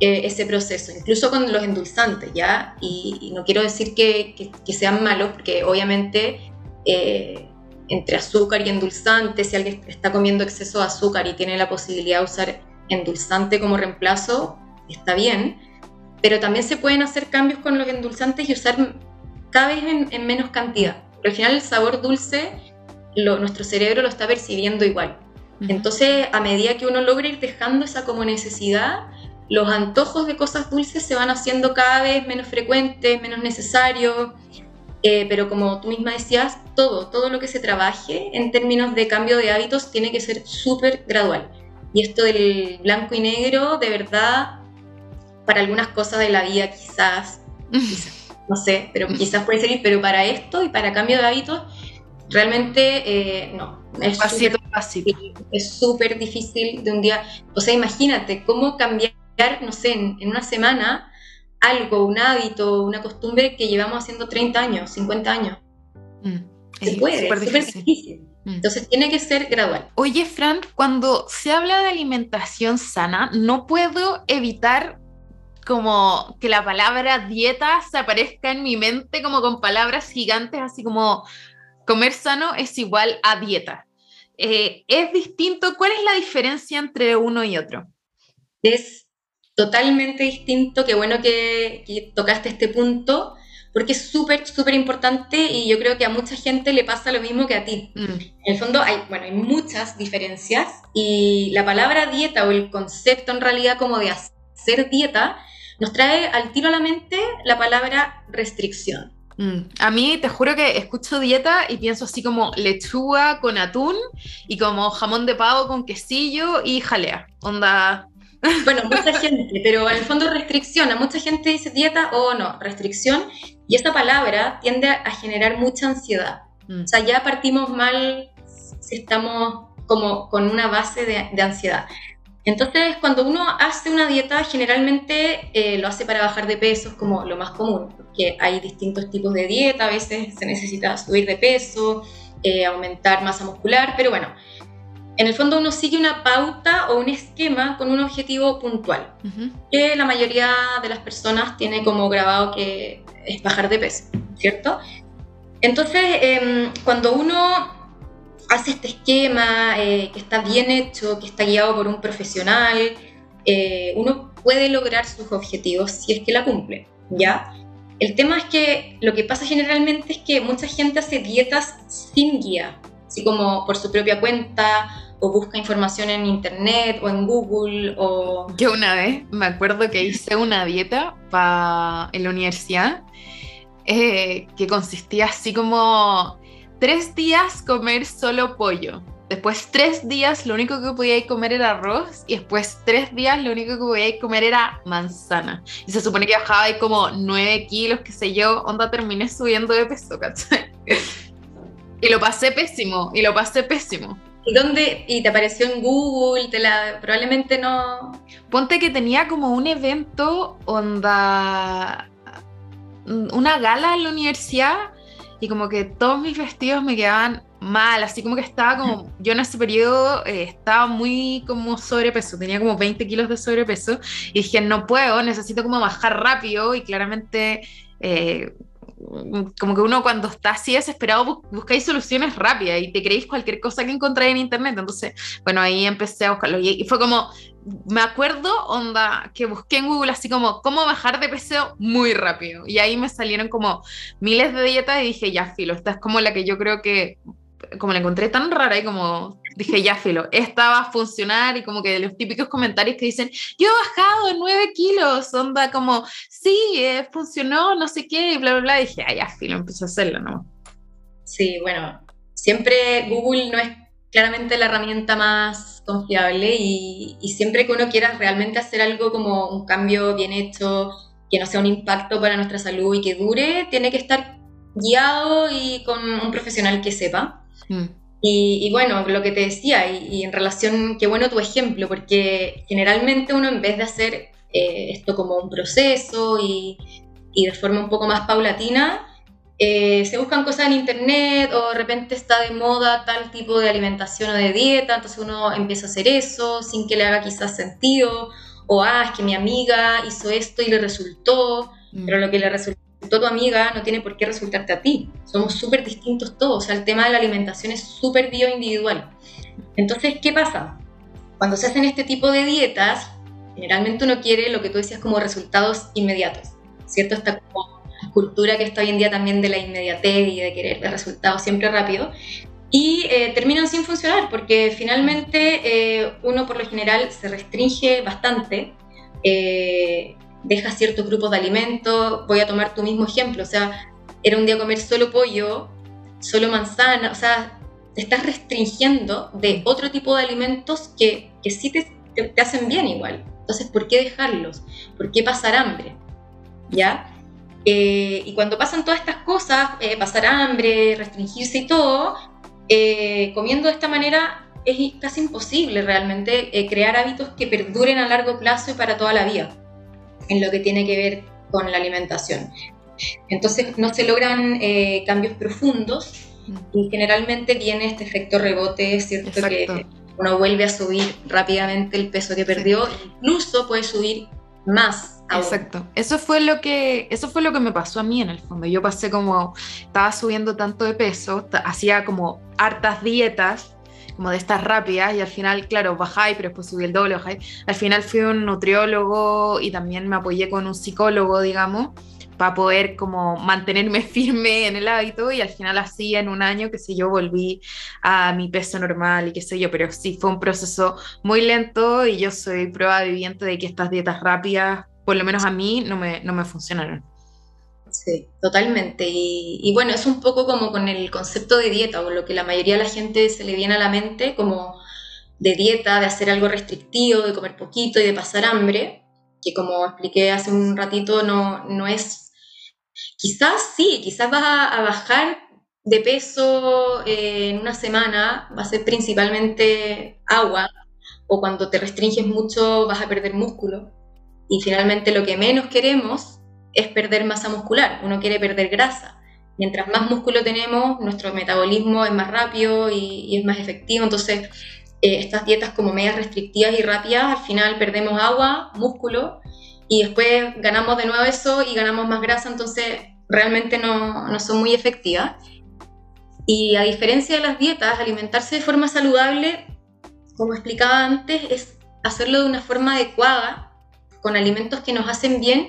ese proceso, incluso con los endulzantes, ¿ya? Y, no quiero decir que, que, sean malos, porque obviamente eh, entre azúcar y endulzante, si alguien está comiendo exceso de azúcar y tiene la posibilidad de usar endulzante como reemplazo, está bien, pero también se pueden hacer cambios con los endulzantes y usar cada vez en, menos cantidad. Pero al final el sabor dulce, nuestro cerebro lo está percibiendo igual. Entonces, a medida que uno logra ir dejando esa como necesidad, los antojos de cosas dulces se van haciendo cada vez menos frecuentes, menos necesarios. Eh, pero como tú misma decías, todo, todo lo que se trabaje en términos de cambio de hábitos tiene que ser súper gradual. Y esto del blanco y negro, de verdad, para algunas cosas de la vida quizás, no sé, pero quizás puede servir, pero para esto y para cambio de hábitos, realmente eh, no. Es pasito Es súper difícil de un día, o sea, imagínate cómo cambiar, no sé, en, una semana algo, un hábito, una costumbre que llevamos haciendo 30 años, 50 años. Mm, se puede, súper difícil. Mm. Entonces tiene que ser gradual. Oye, Fran, cuando se habla de alimentación sana, no puedo evitar como que la palabra dieta se aparezca en mi mente como con palabras gigantes, así como comer sano es igual a dieta. Eh, ¿Es distinto? ¿Cuál es la diferencia entre uno y otro? Es totalmente distinto. Qué bueno que tocaste este punto porque es súper, súper importante y yo creo que a mucha gente le pasa lo mismo que a ti. Mm. En el fondo hay, bueno, hay muchas diferencias y la palabra dieta o el concepto en realidad como de hacer dieta nos trae al tiro a la mente la palabra restricción. Mm. A mí te juro que escucho dieta y pienso así como lechuga con atún y como jamón de pavo con quesillo y jalea. Onda, bueno, mucha gente, pero en el fondo restricción. A mucha gente dice dieta o no, restricción. Y esta palabra tiende a generar mucha ansiedad. Mm. O sea, ya partimos mal si estamos como con una base de, ansiedad. Entonces, cuando uno hace una dieta, generalmente eh, lo hace para bajar de peso, es como lo más común, porque hay distintos tipos de dieta, a veces se necesita subir de peso, eh, aumentar masa muscular, pero bueno, en el fondo uno sigue una pauta o un esquema con un objetivo puntual, que la mayoría de las personas tiene como grabado que es bajar de peso, ¿cierto? Entonces, em, cuando uno hace este esquema eh, que está bien hecho, que está guiado por un profesional, eh, uno puede lograr sus objetivos si es que la cumple, ¿ya? El tema es que lo que pasa generalmente es que mucha gente hace dietas sin guía, así como por su propia cuenta o busca información en internet o en Google o... Yo una vez me acuerdo que hice una dieta para en la universidad eh, que consistía así como tres días comer solo pollo. Después tres días lo único que podía comer era arroz y después tres días lo único que podía comer era manzana. Y se supone que bajaba ahí como nueve kilos, qué sé yo, onda terminé subiendo de peso, ¿cachai? y lo pasé pésimo, y lo pasé pésimo. ¿Y dónde? ¿Y te apareció en Google? Te la, probablemente no. Ponte que tenía como un evento onda. Una gala en la universidad y como que todos mis vestidos me quedaban mal, así como que estaba como, yo en ese periodo eh, estaba muy como sobrepeso, tenía como 20 kilos de sobrepeso y dije, no puedo, necesito como bajar rápido y claramente eh, como que uno cuando está así desesperado buscáis soluciones rápidas y te creéis cualquier cosa que encontráis en internet. Entonces, bueno, ahí empecé a buscarlo y, fue como, me acuerdo, onda, que busqué en Google así como, cómo bajar de peso muy rápido. Y ahí me salieron como miles de dietas y dije, ya, filo, esta es como la que yo creo que, como la encontré tan rara y como dije, ya, filo, esta va a funcionar y como que los típicos comentarios que dicen, yo he bajado 9 kilos, onda como, sí, eh, funcionó, no sé qué, y bla, bla, bla, y dije, ya, filo, empecé a hacerlo, ¿no? Sí, bueno, siempre Google no es claramente la herramienta más confiable y, y siempre que uno quiera realmente hacer algo como un cambio bien hecho, que no sea un impacto para nuestra salud y que dure, tiene que estar guiado y con un profesional que sepa. Mm. Y, bueno, lo que te decía, y, en relación, qué bueno tu ejemplo, porque generalmente uno en vez de hacer eh, esto como un proceso y, de forma un poco más paulatina, eh, se buscan cosas en internet o de repente está de moda tal tipo de alimentación o de dieta, entonces uno empieza a hacer eso sin que le haga quizás sentido, o ah, es que mi amiga hizo esto y le resultó, mm. pero lo que le resultó tu amiga no tiene por qué resultarte a ti. Somos súper distintos todos. O sea, el tema de la alimentación es súper bioindividual. Entonces, ¿qué pasa? Cuando se hacen este tipo de dietas, generalmente uno quiere lo que tú decías como resultados inmediatos, ¿cierto? Esta cultura que está hoy en día también de la inmediatez y de querer resultados siempre rápido. Y eh, terminan sin funcionar porque finalmente eh, uno por lo general se restringe bastante. Eh, deja ciertos grupos de alimentos. Voy a tomar tu mismo ejemplo, o sea, era un día comer solo pollo, solo manzana, o sea, te estás restringiendo de otro tipo de alimentos que, que sí te, te, hacen bien igual. Entonces, ¿por qué dejarlos? ¿Por qué pasar hambre? ¿Ya? Eh, y cuando pasan todas estas cosas, eh, pasar hambre, restringirse y todo, eh, comiendo de esta manera es casi imposible realmente crear hábitos que perduren a largo plazo y para toda la vida en lo que tiene que ver con la alimentación. Entonces no se logran cambios profundos y generalmente viene este efecto rebote, ¿cierto? Que uno vuelve a subir rápidamente el peso que perdió, incluso puede subir más. Exacto. Eso fue lo que eso fue lo que me pasó a mí en el fondo. Yo pasé como estaba subiendo tanto de peso, hacía como hartas dietas como de estas rápidas y al final, claro, bajáis, pero después subí el doble, bajáis. Al final fui un nutriólogo y también me apoyé con un psicólogo, digamos para poder como mantenerme firme en el hábito y al final así en un año, qué sé yo, volví a mi peso normal y qué sé yo, pero sí fue un proceso muy lento y yo soy prueba viviente de que estas dietas rápidas, por lo menos a mí, no me, no me funcionaron. Sí, totalmente. Y, bueno, es un poco como con el concepto de dieta, o lo que la mayoría de la gente se le viene a la mente como de dieta, de hacer algo restrictivo, de comer poquito y de pasar hambre, que como expliqué hace un ratito no, no es Quizás sí, quizás vas a, bajar de peso eh, en una semana, va a ser principalmente agua, o cuando te restringes mucho vas a perder músculo. Y finalmente lo que menos queremos es perder masa muscular, uno quiere perder grasa. Mientras más músculo tenemos, nuestro metabolismo es más rápido y, es más efectivo. Entonces, eh, estas dietas como medias restrictivas y rápidas, al final perdemos agua, músculo y después ganamos de nuevo eso y ganamos más grasa, entonces realmente no, no son muy efectivas. Y a diferencia de las dietas, alimentarse de forma saludable, como explicaba antes, es hacerlo de una forma adecuada, con alimentos que nos hacen bien,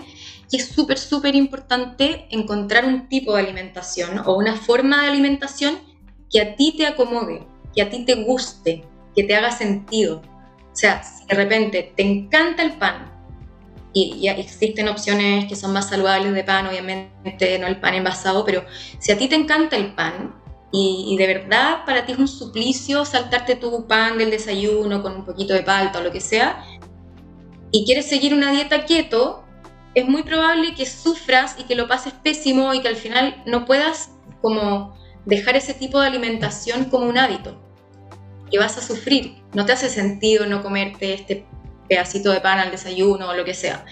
y es súper, súper importante encontrar un tipo de alimentación o una forma de alimentación que a ti te acomode, que a ti te guste, que te haga sentido. O sea, si de repente te encanta el pan, y ya existen opciones que son más saludables de pan, obviamente no el pan envasado, pero si a ti te encanta el pan y, de verdad para ti es un suplicio saltarte tu pan del desayuno con un poquito de palta o lo que sea, y quieres seguir una dieta quieto, es muy probable que sufras y que lo pases pésimo y que al final no puedas como dejar ese tipo de alimentación como un hábito. Que vas a sufrir, no te hace sentido no comerte este pedacito de pan al desayuno o lo que sea.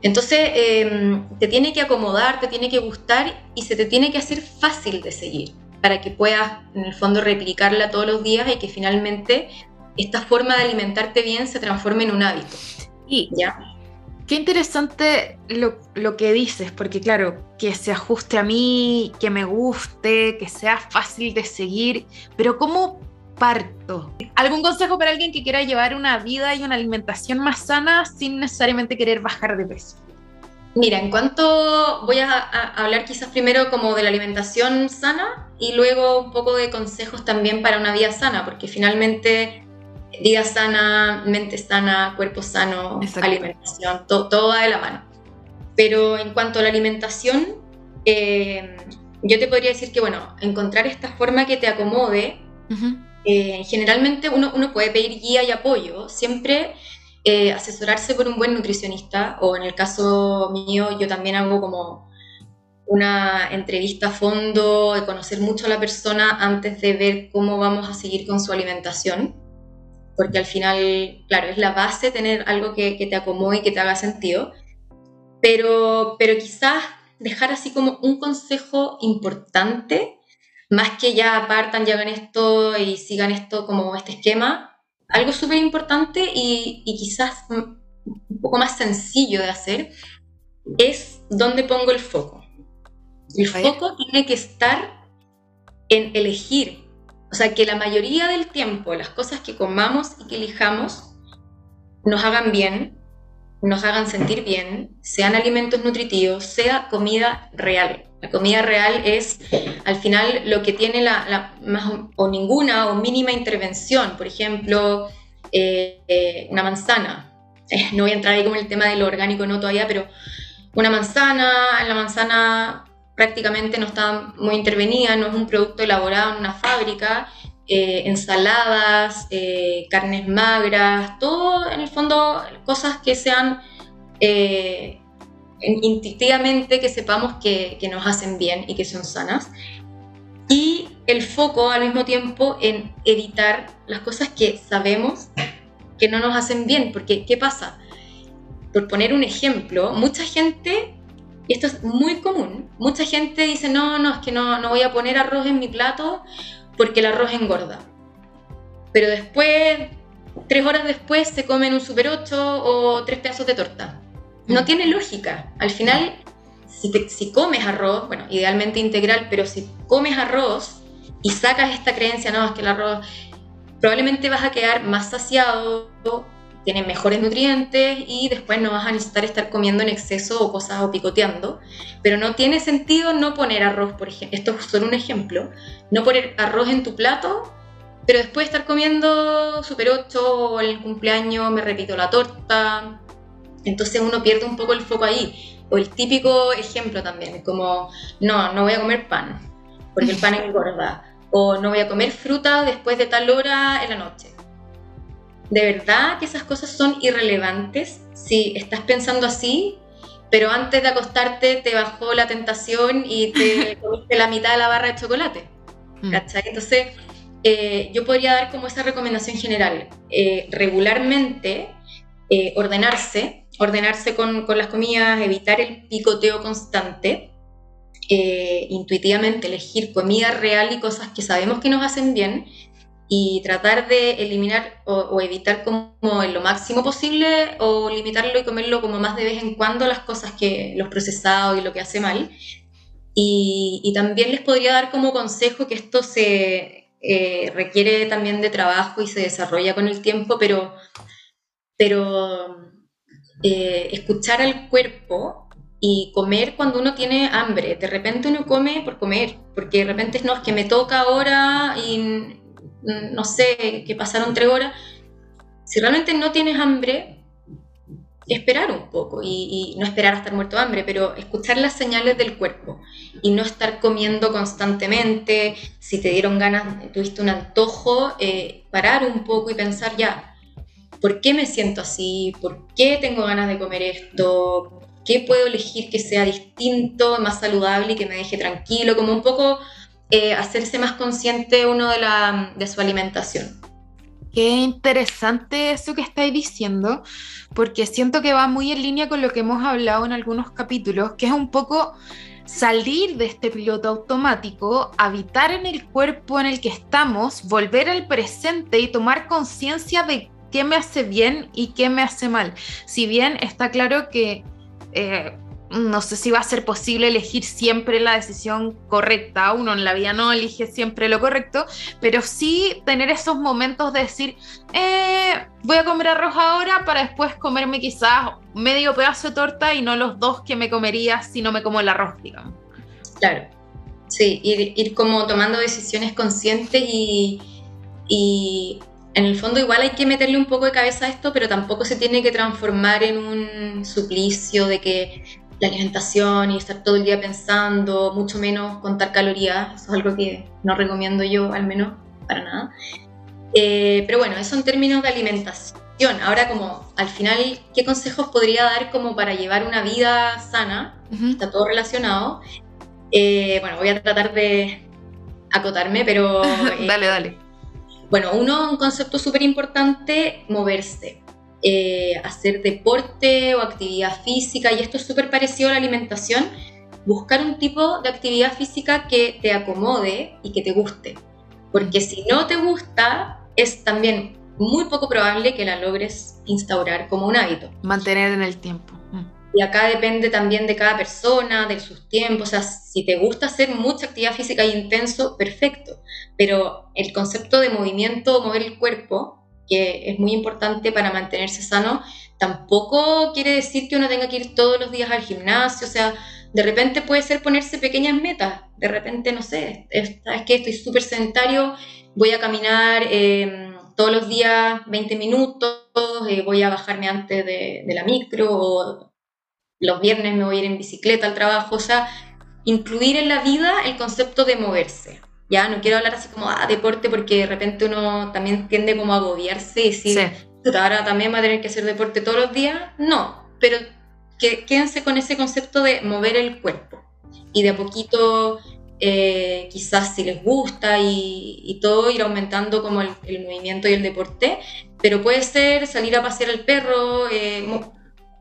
Entonces, em, te tiene que acomodar, te tiene que gustar y se te tiene que hacer fácil de seguir para que puedas, en el fondo, replicarla todos los días y que finalmente esta forma de alimentarte bien se transforme en un hábito. Y ya. Qué interesante lo, lo, que dices, porque claro, que se ajuste a mí, que me guste, que sea fácil de seguir, pero ¿cómo parto. ¿Algún consejo para alguien que quiera llevar una vida y una alimentación más sana sin necesariamente querer bajar de peso? Mira, en cuanto voy a, hablar quizás primero como de la alimentación sana y luego un poco de consejos también para una vida sana, porque finalmente vida sana, mente sana, cuerpo sano, alimentación, todo va de la mano. Pero en cuanto a la alimentación, eh, yo te podría decir que, bueno, encontrar esta forma que te acomode eh, generalmente uno, uno, puede pedir guía y apoyo, siempre eh, asesorarse por un buen nutricionista o en el caso mío yo también hago como una entrevista a fondo, de conocer mucho a la persona antes de ver cómo vamos a seguir con su alimentación, porque al final, claro, es la base tener algo que, que te acomode y que te haga sentido, pero, pero quizás dejar así como un consejo importante más que ya apartan y hagan esto y sigan esto como este esquema, algo súper importante y, quizás un poco más sencillo de hacer es dónde pongo el foco. El foco tiene que estar en elegir, o sea, que la mayoría del tiempo las cosas que comamos y que elijamos nos hagan bien, nos hagan sentir bien, sean alimentos nutritivos, sea comida real. La comida real es al final lo que tiene la, más o ninguna o mínima intervención. Por ejemplo, eh, eh, una manzana. Eh, no voy a entrar ahí con el tema de lo orgánico no todavía, pero una manzana, la manzana prácticamente no está muy intervenida, no es un producto elaborado en una fábrica eh, ensaladas, eh, carnes magras, todo en el fondo cosas que sean eh, intuitivamente que sepamos que, que, nos hacen bien y que son sanas. Y el foco al mismo tiempo en evitar las cosas que sabemos que no nos hacen bien, porque ¿qué pasa? Por poner un ejemplo, mucha gente y esto es muy común. Mucha gente dice, no, no, es que no, no voy a poner arroz en mi plato porque el arroz engorda. Pero después, tres horas después, se comen un super 8 o tres pedazos de torta. No mm. tiene lógica. Al final, si, si comes arroz, bueno, idealmente integral, pero si comes arroz y sacas esta creencia, no, es que el arroz, probablemente vas a quedar más saciado, tienen mejores nutrientes y después no vas a necesitar estar comiendo en exceso o cosas o picoteando. Pero no tiene sentido no poner arroz, por ejemplo, esto es solo un ejemplo, no poner arroz en tu plato, pero después estar comiendo Super 8 o el cumpleaños me repito la torta. Entonces uno pierde un poco el foco ahí. O el típico ejemplo también, como, no, no voy a comer pan, porque el pan engorda. O no voy a comer fruta después de tal hora en la noche de verdad que esas cosas son irrelevantes si estás pensando así, pero antes de acostarte te bajó la tentación y te comiste la mitad de la barra de chocolate. Mm. ¿Cachai? Entonces, eh, yo podría dar como esa recomendación general. Eh, regularmente, eh, ordenarse, ordenarse con, con, las comidas, evitar el picoteo constante, intuitivamente elegir comida real y cosas que sabemos que nos hacen bien y tratar de eliminar o, evitar como en lo máximo posible o limitarlo y comerlo como más de vez en cuando las cosas que los procesados y lo que hace mal. Y, también les podría dar como consejo que esto se eh, requiere también de trabajo y se desarrolla con el tiempo, pero, pero eh, escuchar al cuerpo y comer cuando uno tiene hambre. De repente uno come por comer, porque de repente no, es que me toca ahora y no sé, que pasaron tres horas, si realmente no tienes hambre, esperar un poco y, no esperar a estar muerto de hambre, pero escuchar las señales del cuerpo y no estar comiendo constantemente. Si te dieron ganas, tuviste un antojo, eh, parar un poco y pensar ya, ¿por qué me siento así? ¿Por qué tengo ganas de comer esto? ¿Qué puedo elegir que sea distinto, más saludable y que me deje tranquilo? Como un poco eh, hacerse más consciente uno de, la, de su alimentación. Qué interesante eso que estáis diciendo, porque siento que va muy en línea con lo que hemos hablado en algunos capítulos, que es un poco salir de este piloto automático, habitar en el cuerpo en el que estamos, volver al presente y tomar conciencia de qué me hace bien y qué me hace mal. Si bien está claro que eh, no sé si va a ser posible elegir siempre la decisión correcta. Uno en la vida no elige siempre lo correcto, pero sí tener esos momentos de decir, eh, voy a comer arroz ahora para después comerme quizás medio pedazo de torta y no los dos que me comería si no me como el arroz, digamos. Claro, sí, ir, como tomando decisiones conscientes y, y en el fondo igual hay que meterle un poco de cabeza a esto, pero tampoco se tiene que transformar en un suplicio de que la alimentación y estar todo el día pensando, mucho menos contar calorías, eso es algo que no recomiendo yo, al menos para nada. Eh, pero bueno, eso en términos de alimentación. Ahora como al final, ¿qué consejos podría dar como para llevar una vida sana? Está todo relacionado. Eh, bueno, voy a tratar de acotarme, pero... dale, dale. Bueno, uno, un concepto súper importante, moverse. Eh, hacer deporte o actividad física, y esto es súper parecido a la alimentación, buscar un tipo de actividad física que te acomode y que te guste. Porque si no te gusta, es también muy poco probable que la logres instaurar como un hábito. Mantener en el tiempo. Mm. Y acá depende también de cada persona, de sus tiempos. O sea, si te gusta hacer mucha actividad física y intenso, perfecto. Pero el concepto de movimiento, mover el cuerpo, que es muy importante para mantenerse sano, tampoco quiere decir que uno tenga que ir todos los días al gimnasio, o sea, de repente puede ser ponerse pequeñas metas, de repente, no sé, es, que estoy súper sedentario, voy a caminar em, todos los días 20 minutos, eh, voy a bajarme antes de, de la micro, o los viernes me voy a ir en bicicleta al trabajo, o sea, incluir en la vida el concepto de moverse. Ya no quiero hablar así como, ah, deporte, porque de repente uno también tiende como a agobiarse y decir, ahora también va a tener que hacer deporte todos los días. No, pero que, quédense con ese concepto de mover el cuerpo y de a poquito eh, quizás si les gusta y, todo, ir aumentando como el, movimiento y el deporte, pero puede ser salir a pasear al perro, eh,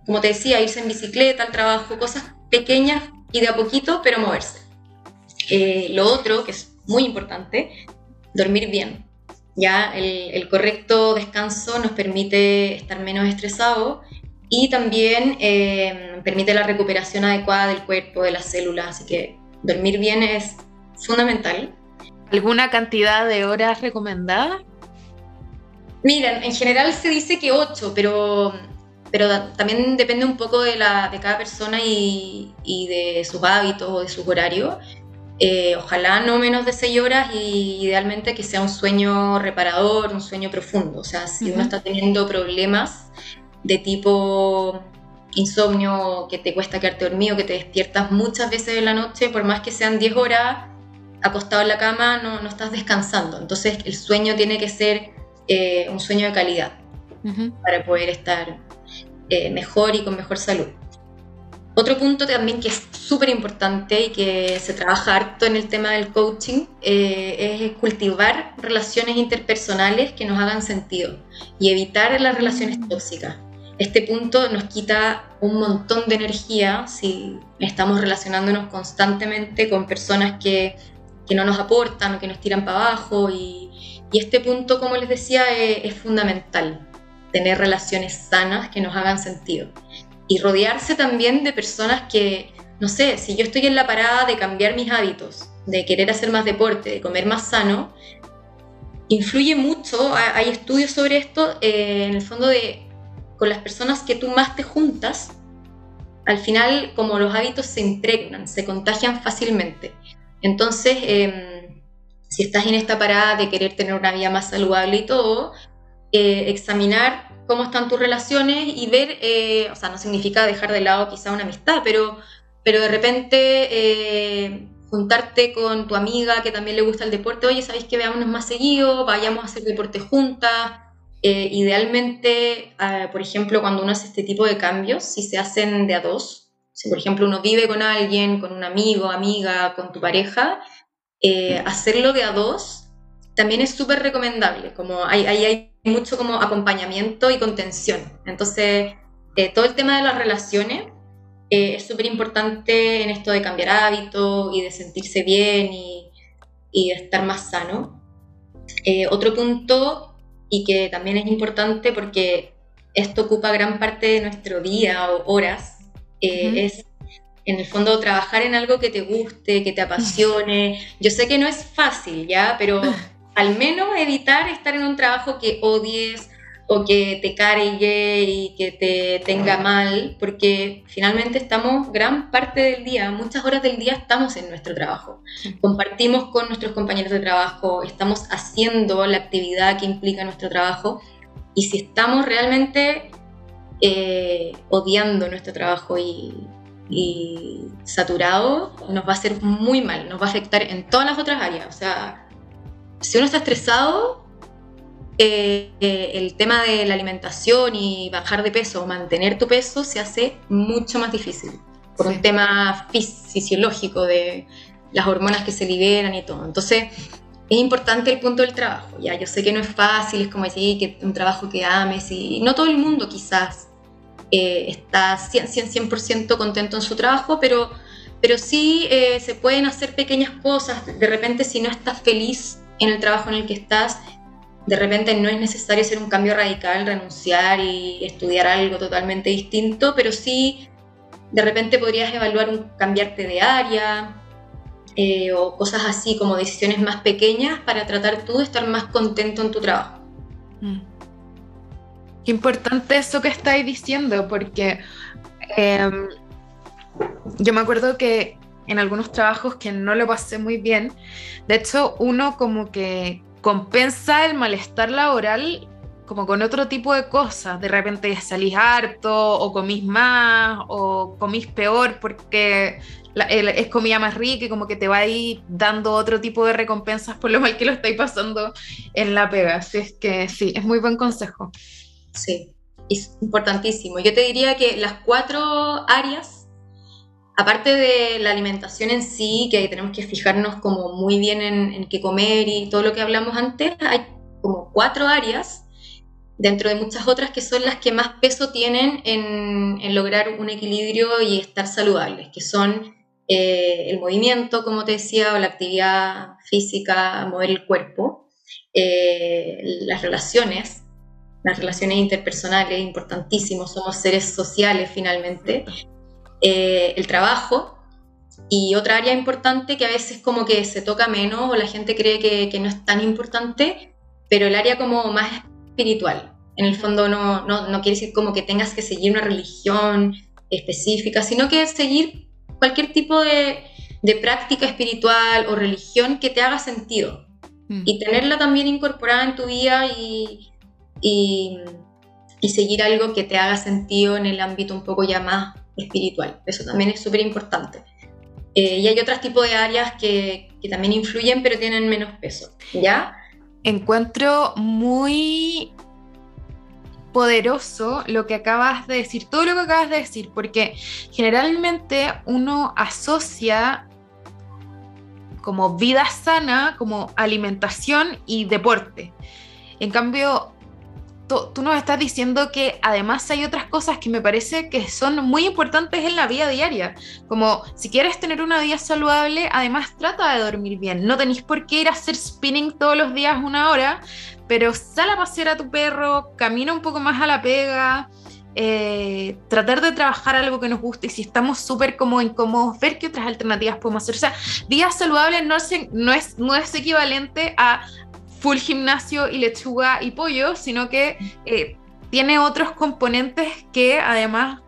como te decía, irse en bicicleta al trabajo, cosas pequeñas y de a poquito, pero moverse. Eh, lo otro, que es muy importante, dormir bien. Ya el, correcto descanso nos permite estar menos estresados y también permite la recuperación adecuada del cuerpo, de las células, así que dormir bien es fundamental. ¿Alguna cantidad de horas recomendada? Mira, en general se dice que 8, pero, pero también depende un poco de, la, de cada persona y, y de sus hábitos o de sus horarios. Eh, ojalá no menos de 6 horas y idealmente que sea un sueño reparador, un sueño profundo. O sea, si uno está teniendo problemas de tipo insomnio, que te cuesta quedarte dormido, que te despiertas muchas veces en la noche, por más que sean 10 horas acostado en la cama, no, no estás descansando. Entonces el sueño tiene que ser eh, un sueño de calidad para poder estar eh, mejor y con mejor salud. Otro punto también que es súper importante y que se trabaja harto en el tema del coaching eh, es cultivar relaciones interpersonales que nos hagan sentido y evitar las relaciones tóxicas. Este punto nos quita un montón de energía si estamos relacionándonos constantemente con personas que, que no nos aportan o que nos tiran para abajo. Y, y este punto, como les decía, es, fundamental, tener relaciones sanas que nos hagan sentido. Y rodearse también de personas que, no sé, si yo estoy en la parada de cambiar mis hábitos, de querer hacer más deporte, de comer más sano, influye mucho, hay estudios sobre esto, eh, en el fondo de con las personas que tú más te juntas, al final como los hábitos se impregnan, se contagian fácilmente. Entonces, em, si estás en esta parada de querer tener una vida más saludable y todo, eh, examinar cómo están tus relaciones y ver, eh, o sea, no significa dejar de lado quizá una amistad, pero, pero de repente eh, juntarte con tu amiga que también le gusta el deporte, oye, ¿sabéis que veámonos más seguido? Vayamos a hacer deporte juntas eh, idealmente, ah, por ejemplo, cuando uno hace este tipo de cambios, si se hacen de a dos, si por ejemplo uno vive con alguien, con un amigo, amiga, con tu pareja, eh, hacerlo de a dos también es súper recomendable, como hay, hay, mucho como acompañamiento y contención. Entonces, eh, todo el tema de las relaciones es súper importante en esto de cambiar hábitos y de sentirse bien y, y de estar más sano. otro punto y que también es importante porque esto ocupa gran parte de nuestro día o horas, eh, es en el fondo trabajar en algo que te guste, que te apasione. Yo sé que no es fácil, ¿ya? Pero al menos evitar estar en un trabajo que odies o que te cargue y que te tenga mal, porque finalmente estamos gran parte del día, muchas horas del día estamos en nuestro trabajo. Compartimos con nuestros compañeros de trabajo, estamos haciendo la actividad que implica nuestro trabajo y si estamos realmente eh, odiando nuestro trabajo y, y saturado, nos va a hacer muy mal, nos va a afectar en todas las otras áreas. O sea, si uno está estresado, eh, eh, el tema de la alimentación y bajar de peso o mantener tu peso se hace mucho más difícil por un tema fisiológico de las hormonas que se liberan y todo. Entonces, es importante el punto del trabajo. Ya, yo sé que no es fácil, es como decir que un trabajo que ames y no todo el mundo quizás eh, está 100%, 100 contento en su trabajo, pero, pero sí se pueden hacer pequeñas cosas. De repente, si no estás feliz en el trabajo en el que estás, de repente no es necesario hacer un cambio radical, renunciar y estudiar algo totalmente distinto, pero sí de repente podrías evaluar un cambiarte de área eh, o cosas así como decisiones más pequeñas para tratar tú de estar más contento en tu trabajo. Mm. Qué importante eso que estáis diciendo, porque em, yo me acuerdo que en algunos trabajos que no lo pasé muy bien, de hecho uno como que compensa el malestar laboral como con otro tipo de cosas. De repente salís harto, o comís más, o comís peor porque es comida más rica y como que te va a dando otro tipo de recompensas por lo mal que lo estáis pasando en la pega. Así es que sí, es muy buen consejo. Sí, es importantísimo. Yo te diría que las cuatro áreas, aparte de la alimentación en sí, que tenemos que fijarnos como muy bien en, en qué comer y todo lo que hablamos antes, hay como cuatro áreas dentro de muchas otras que son las que más peso tienen en, lograr un equilibrio y estar saludables, que son eh, el movimiento, como te decía, o la actividad física, mover el cuerpo, eh, las relaciones, las relaciones interpersonales, importantísimos, somos seres sociales finalmente, eh, el trabajo, y otra área importante que a veces como que se toca menos o la gente cree que, que no es tan importante, pero el área como más espiritual. En el fondo no, no, no, quiere decir como que tengas que seguir una religión específica, sino que seguir cualquier tipo de, de práctica espiritual o religión que te haga sentido mm. y tenerla también incorporada en tu vida y, y, y, seguir algo que te haga sentido en el ámbito un poco ya más espiritual. Eso también es súper importante. Eh, y hay otros tipos de áreas que, que también influyen pero tienen menos peso, ¿ya? encuentro muy poderoso lo que acabas de decir, todo lo que acabas de decir, porque generalmente uno asocia como vida sana, como alimentación y deporte. En cambio, tú nos estás diciendo que además hay otras cosas que me parece que son muy importantes en la vida diaria, como si quieres tener una vida saludable, además trata de dormir bien, no tenéis por qué ir a hacer spinning todos los días una hora, pero sal a pasear a tu perro, camina un poco más a la pega, eh, tratar de trabajar algo que nos guste. Y si estamos súper como incómodos, ver qué otras alternativas podemos hacer. O sea, vida saludable no no es, no es equivalente a full gimnasio y lechuga y pollo, sino que eh, tiene otros componentes que además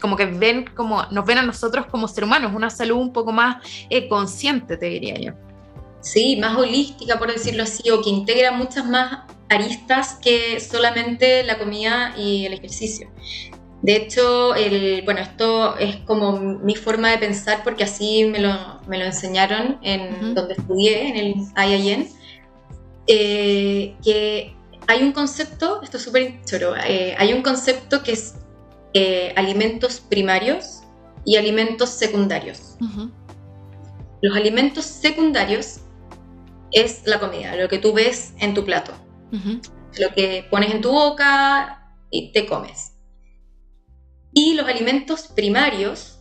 como que ven como nos ven a nosotros como ser humanos, una salud un poco más eh, consciente, te diría yo. Sí, más holística, por decirlo así, o que integra muchas más aristas que solamente la comida y el ejercicio. De hecho, el, bueno, esto es como mi forma de pensar porque así me lo, me lo enseñaron en donde estudié, en el IIN, eh, que hay un concepto, esto es súper choro, eh, hay un concepto que es eh, alimentos primarios y alimentos secundarios. Los alimentos secundarios es la comida, lo que tú ves en tu plato, lo que pones en tu boca y te comes. Y los alimentos primarios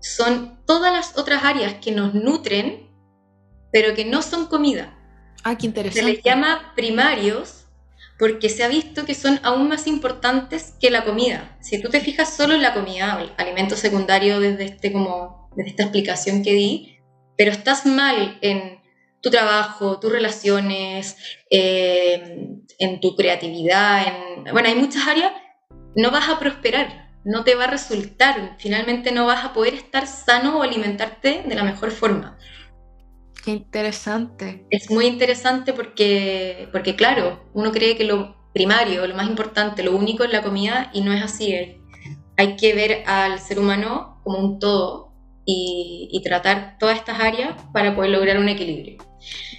son todas las otras áreas que nos nutren, pero que no son comida. Ah, qué interesante. Se les llama primarios porque se ha visto que son aún más importantes que la comida. Si tú te fijas solo en la comida, el alimento secundario desde, este como, desde esta explicación que di, pero estás mal en tu trabajo, tus relaciones, eh, en tu creatividad, en, bueno, hay muchas áreas, no vas a prosperar, no te va a resultar, finalmente no vas a poder estar sano o alimentarte de la mejor forma. Qué interesante. Es muy interesante porque, porque, claro, uno cree que lo primario, lo más importante, lo único es la comida y no es así. Hay que ver al ser humano como un todo y, tratar todas estas áreas para poder lograr un equilibrio.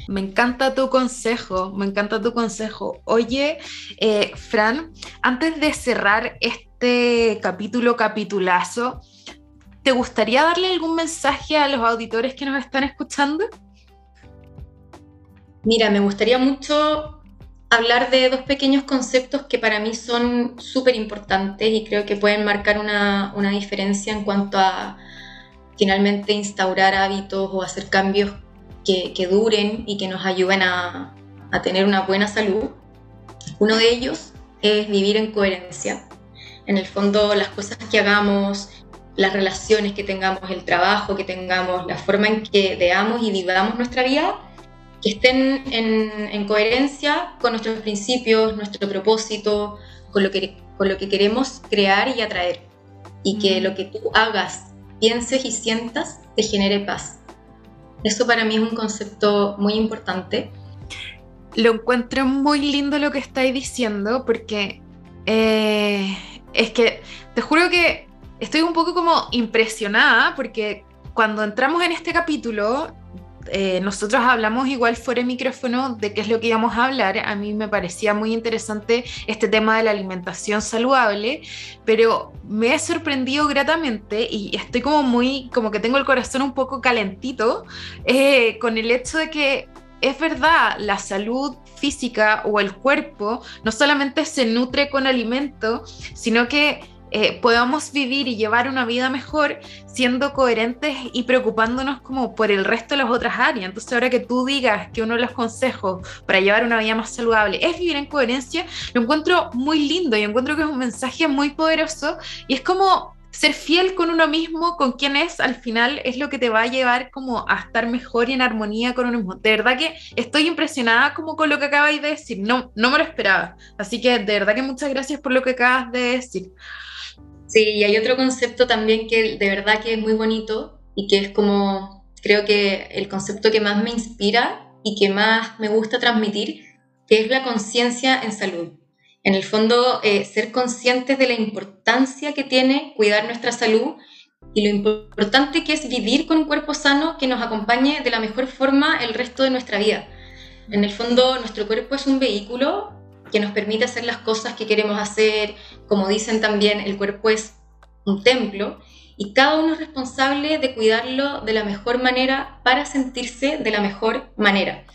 Me encanta tu consejo, me encanta tu consejo. Oye, eh, Fran, antes de cerrar este capítulo capitulazo, ¿te gustaría darle algún mensaje a los auditores que nos están escuchando? Mira, me gustaría mucho hablar de dos pequeños conceptos que para mí son súper importantes y creo que pueden marcar una, diferencia en cuanto a finalmente instaurar hábitos o hacer cambios que, duren y que nos ayuden a, a tener una buena salud. Uno de ellos es vivir en coherencia. En el fondo, las cosas que hagamos, las relaciones que tengamos, el trabajo que tengamos, la forma en que veamos y vivamos nuestra vida, que estén en, coherencia con nuestros principios, nuestro propósito, con lo, que, con lo que queremos crear y atraer. Y que lo que tú hagas, pienses y sientas te genere paz. Eso para mí es un concepto muy importante. Lo encuentro muy lindo lo que estáis diciendo porque eh, es que te juro que estoy un poco como impresionada porque cuando entramos en este capítulo eh, nosotros hablamos igual fuera de micrófono de qué es lo que íbamos a hablar. A mí me parecía muy interesante este tema de la alimentación saludable, pero me he sorprendido gratamente y estoy como muy, como que tengo el corazón un poco calentito eh, con el hecho de que es verdad, la salud física o el cuerpo no solamente se nutre con alimento, sino que eh, podamos vivir y llevar una vida mejor siendo coherentes y preocupándonos como por el resto de las otras áreas. Entonces ahora que tú digas que uno de los consejos para llevar una vida más saludable es vivir en coherencia, lo encuentro muy lindo y encuentro que es un mensaje muy poderoso y es como ser fiel con uno mismo, con quien es, al final es lo que te va a llevar como a estar mejor y en armonía con uno mismo. De verdad que estoy impresionada como con lo que acabáis de decir, no, no me lo esperaba. Así que de verdad que muchas gracias por lo que acabas de decir. Sí, y hay otro concepto también que de verdad que es muy bonito y que es como, creo que el concepto que más me inspira y que más me gusta transmitir, que es la conciencia en salud. En el fondo, eh, ser conscientes de la importancia que tiene cuidar nuestra salud y lo importante que es vivir con un cuerpo sano que nos acompañe de la mejor forma el resto de nuestra vida. En el fondo, nuestro cuerpo es un vehículo que nos permite hacer las cosas que queremos hacer. Como dicen también, el cuerpo es un templo y cada uno es responsable de cuidarlo de la mejor manera para sentirse de la mejor manera.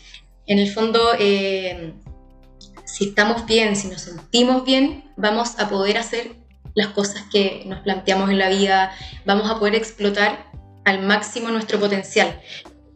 En el fondo, eh, si estamos bien, si nos sentimos bien, vamos a poder hacer las cosas que nos planteamos en la vida, vamos a poder explotar al máximo nuestro potencial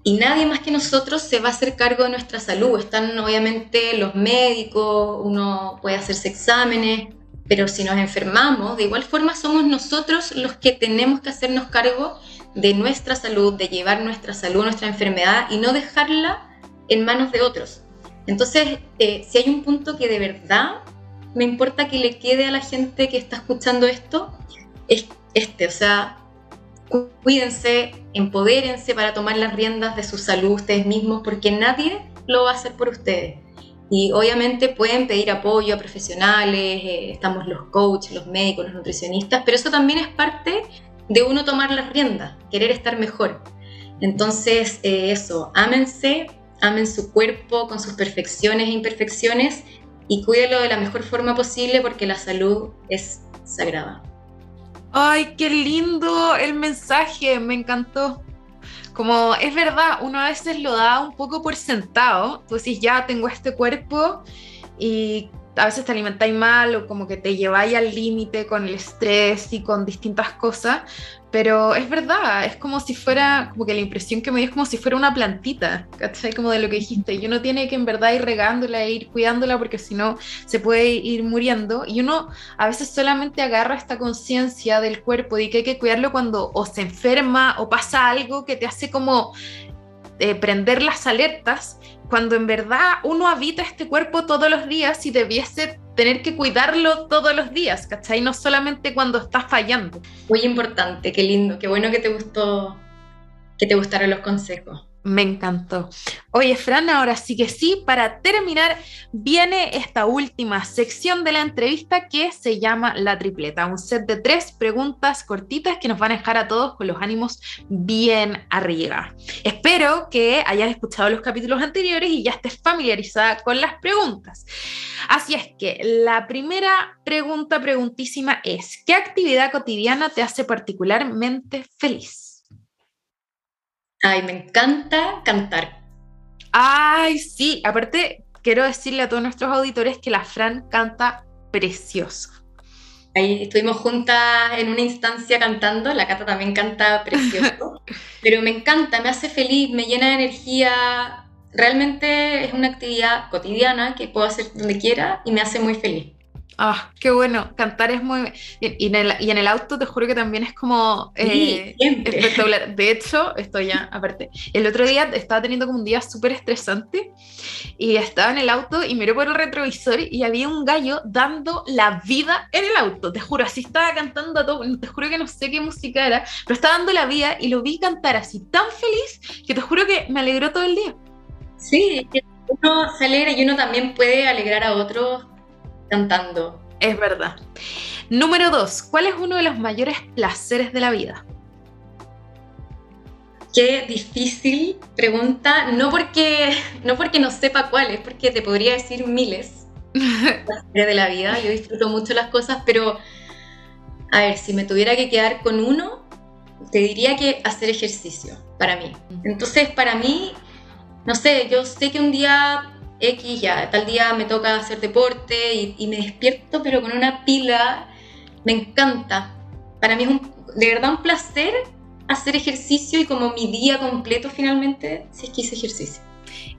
y nadie más que nosotros se va a hacer cargo de nuestra salud. Están obviamente los médicos, uno puede hacerse exámenes, pero si nos enfermamos, de igual forma somos nosotros los que tenemos que hacernos cargo de nuestra salud, de llevar nuestra salud, nuestra enfermedad y no dejarla en manos de otros. Entonces, eh, si hay un punto que de verdad me importa que le quede a la gente que está escuchando esto, es este, o sea, cuídense, empodérense para tomar las riendas de su salud ustedes mismos, porque nadie lo va a hacer por ustedes. Y obviamente pueden pedir apoyo a profesionales, eh, estamos los coaches, los médicos, los nutricionistas, pero eso también es parte de uno tomar las riendas, querer estar mejor. Entonces, eh, eso, ámense, amen su cuerpo con sus perfecciones e imperfecciones y cuídelo de la mejor forma posible porque la salud es sagrada. Ay, qué lindo el mensaje, me encantó. Como es verdad, uno a veces lo da un poco por sentado. Tú decís, ya tengo este cuerpo y a veces te alimentáis mal o como que te lleváis al límite con el estrés y con distintas cosas, pero es verdad, es como si fuera, como que la impresión que me dio es como si fuera una plantita, ¿cachai? Como de lo que dijiste, y uno tiene que en verdad ir regándola e ir cuidándola porque si no se puede ir muriendo, y uno a veces solamente agarra esta conciencia del cuerpo y que hay que cuidarlo cuando o se enferma o pasa algo que te hace como eh, prender las alertas cuando en verdad uno habita este cuerpo todos los días y debiese tener que cuidarlo todos los días, ¿cachai? No solamente cuando estás fallando. Muy importante, qué lindo, qué bueno que te gustó, que te gustaron los consejos. Me encantó. Oye, Fran, ahora sí que sí, para terminar, viene esta última sección de la entrevista que se llama La Tripleta, un set de tres preguntas cortitas que nos van a dejar a todos con los ánimos bien arriba. Espero que hayas escuchado los capítulos anteriores y ya estés familiarizada con las preguntas. Así es que la primera pregunta, preguntísima es, ¿qué actividad cotidiana te hace particularmente feliz? Ay, me encanta cantar. Ay, sí, aparte quiero decirle a todos nuestros auditores que la Fran canta precioso. Ahí estuvimos juntas en una instancia cantando, la Cata también canta precioso, pero me encanta, me hace feliz, me llena de energía, realmente es una actividad cotidiana que puedo hacer donde quiera y me hace muy feliz. Ah, qué bueno, cantar es muy... Y, en el, auto te juro que también es como eh, espectacular. De hecho, estoy ya, aparte, el otro día estaba teniendo como un día súper estresante y estaba en el auto y miré por el retrovisor y había un gallo dando la vida en el auto, te juro, así estaba cantando a todo, te juro que no sé qué música era, pero estaba dando la vida y lo vi cantar así tan feliz que te juro que me alegró todo el día. Sí, uno se alegra y uno también puede alegrar a otros cantando. Es verdad. Número dos, ¿cuál es uno de los mayores placeres de la vida? Qué difícil pregunta, no porque no, porque no sepa cuál, es porque te podría decir miles de la vida. Yo disfruto mucho las cosas, pero a ver, si me tuviera que quedar con uno, te diría que hacer ejercicio para mí. Entonces, para mí, no sé, yo sé que un día X, ya, tal día me toca hacer deporte y, y me despierto, pero con una pila, me encanta. Para mí es un, de verdad un placer hacer ejercicio y como mi día completo finalmente, si es que hice ejercicio.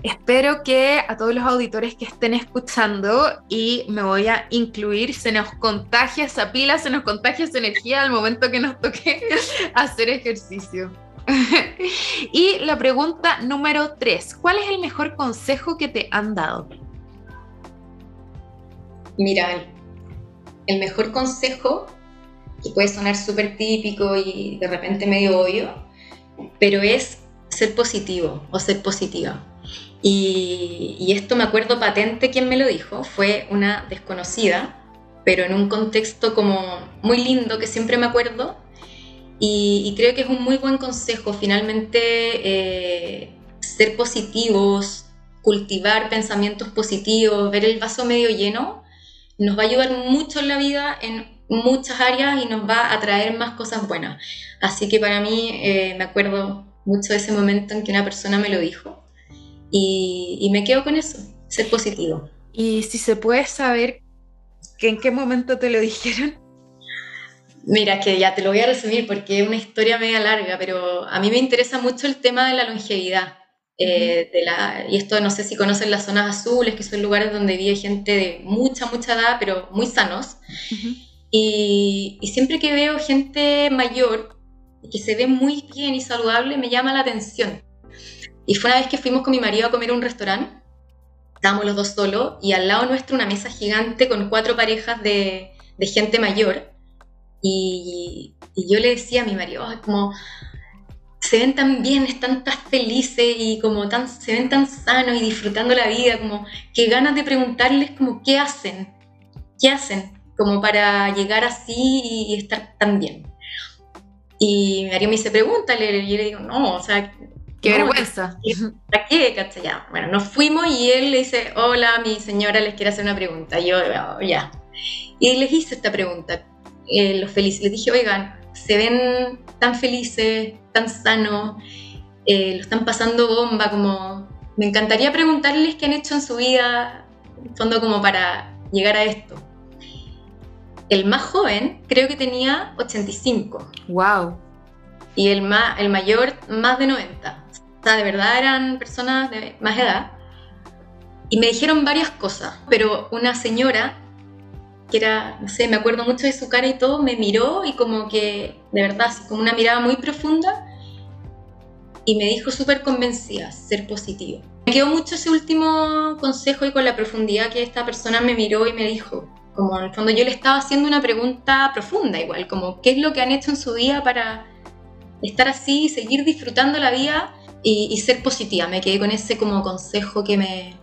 Espero que a todos los auditores que estén escuchando y me voy a incluir, se nos contagia esa pila, se nos contagia esa energía al momento que nos toque hacer ejercicio. y la pregunta número tres, ¿cuál es el mejor consejo que te han dado? Mira, el mejor consejo que puede sonar súper típico y de repente medio obvio, pero es ser positivo o ser positiva. Y, esto me acuerdo patente quien me lo dijo, fue una desconocida, pero en un contexto como muy lindo que siempre me acuerdo y, creo que es un muy buen consejo finalmente eh, ser positivos, cultivar pensamientos positivos, ver el vaso medio lleno, nos va a ayudar mucho en la vida en muchas áreas y nos va a traer más cosas buenas. Así que para mí eh, me acuerdo mucho de ese momento en que una persona me lo dijo y, me quedo con eso, ser positivo. Y si se puede saber que en qué momento te lo dijeron. Mira, que ya te lo voy a resumir porque es una historia media larga, pero a mí me interesa mucho el tema de la longevidad. Eh, de la, y esto no sé si conocen las zonas azules, que son lugares donde vive gente de mucha, mucha edad, pero muy sanos. Y, siempre que veo gente mayor que se ve muy bien y saludable, me llama la atención. Y fue una vez que fuimos con mi marido a comer a un restaurante, estábamos los dos solos, y al lado nuestro una mesa gigante con cuatro parejas de, de gente mayor. Y, y, yo le decía a mi marido, como, se ven tan bien, están tan felices y como tan, se ven tan sanos y disfrutando la vida, como que ganas de preguntarles como qué hacen, qué hacen, como para llegar así y estar tan bien. Y María me dice, pregúntale, y yo le digo, no, o sea... Qué vergüenza. ¿Para qué? Ya. Bueno, nos fuimos y él le dice, hola, mi señora les quiere hacer una pregunta. Y yo, oh, ya. Y les hice esta pregunta, eh, los felices. Les dije, oigan, se ven tan felices, tan sanos, eh, lo están pasando bomba, como... Me encantaría preguntarles qué han hecho en su vida, en fondo como para llegar a esto. El más joven creo que tenía 85. ¡Wow! Y el, más, el mayor más de 90. O sea, de verdad eran personas de más edad. Y me dijeron varias cosas, pero una señora, que era, no sé, me acuerdo mucho de su cara y todo, me miró y como que, de verdad, así como una mirada muy profunda, y me dijo súper convencida, ser positivo. Me quedó mucho ese último consejo y con la profundidad que esta persona me miró y me dijo, como en el fondo yo le estaba haciendo una pregunta profunda igual, como qué es lo que han hecho en su vida para estar así, seguir disfrutando la vida y, ser positiva. Me quedé con ese como consejo que me,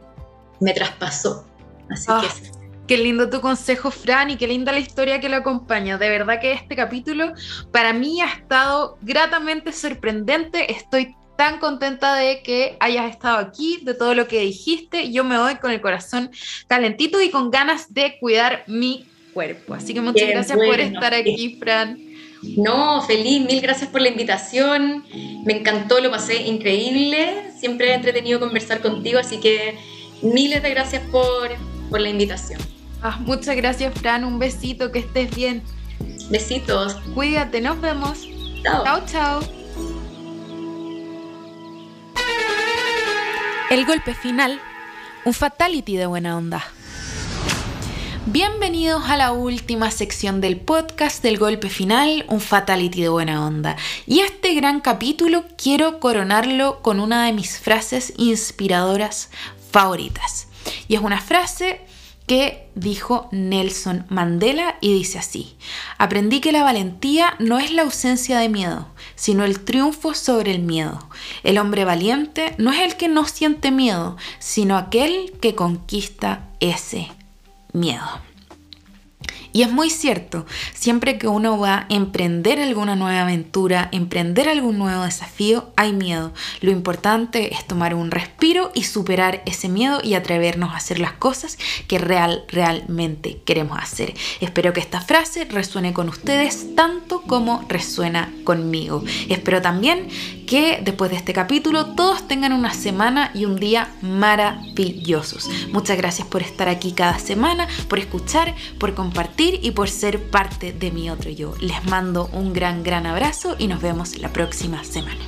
me traspasó. Así que... Qué lindo tu consejo, Fran, y qué linda la historia que lo acompaña. De verdad que este capítulo para mí ha estado gratamente sorprendente. Estoy tan contenta de que hayas estado aquí, de todo lo que dijiste. Yo me voy con el corazón calentito y con ganas de cuidar mi cuerpo. Así que muchas gracias por estar aquí, Fran. No, feliz, mil gracias por la invitación. Me encantó, lo pasé increíble. Siempre he entretenido conversar contigo, así que miles de gracias por, por la invitación. Ah, muchas gracias, Fran. Un besito, que estés bien. Besitos. Cuídate, nos vemos. Chao. Chao, chao. El golpe final, un fatality de buena onda. Bienvenidos a la última sección del podcast del golpe final, un fatality de buena onda. Y este gran capítulo quiero coronarlo con una de mis frases inspiradoras favoritas. Y es una frase dijo Nelson Mandela y dice así, aprendí que la valentía no es la ausencia de miedo, sino el triunfo sobre el miedo. El hombre valiente no es el que no siente miedo, sino aquel que conquista ese miedo. Y es muy cierto, siempre que uno va a emprender alguna nueva aventura, emprender algún nuevo desafío, hay miedo. Lo importante es tomar un respiro y superar ese miedo y atrevernos a hacer las cosas que real, realmente queremos hacer. Espero que esta frase resuene con ustedes tanto como resuena conmigo. Espero también que después de este capítulo todos tengan una semana y un día maravillosos. Muchas gracias por estar aquí cada semana, por escuchar, por y por ser parte de mi otro yo. Les mando un gran, gran abrazo y nos vemos la próxima semana.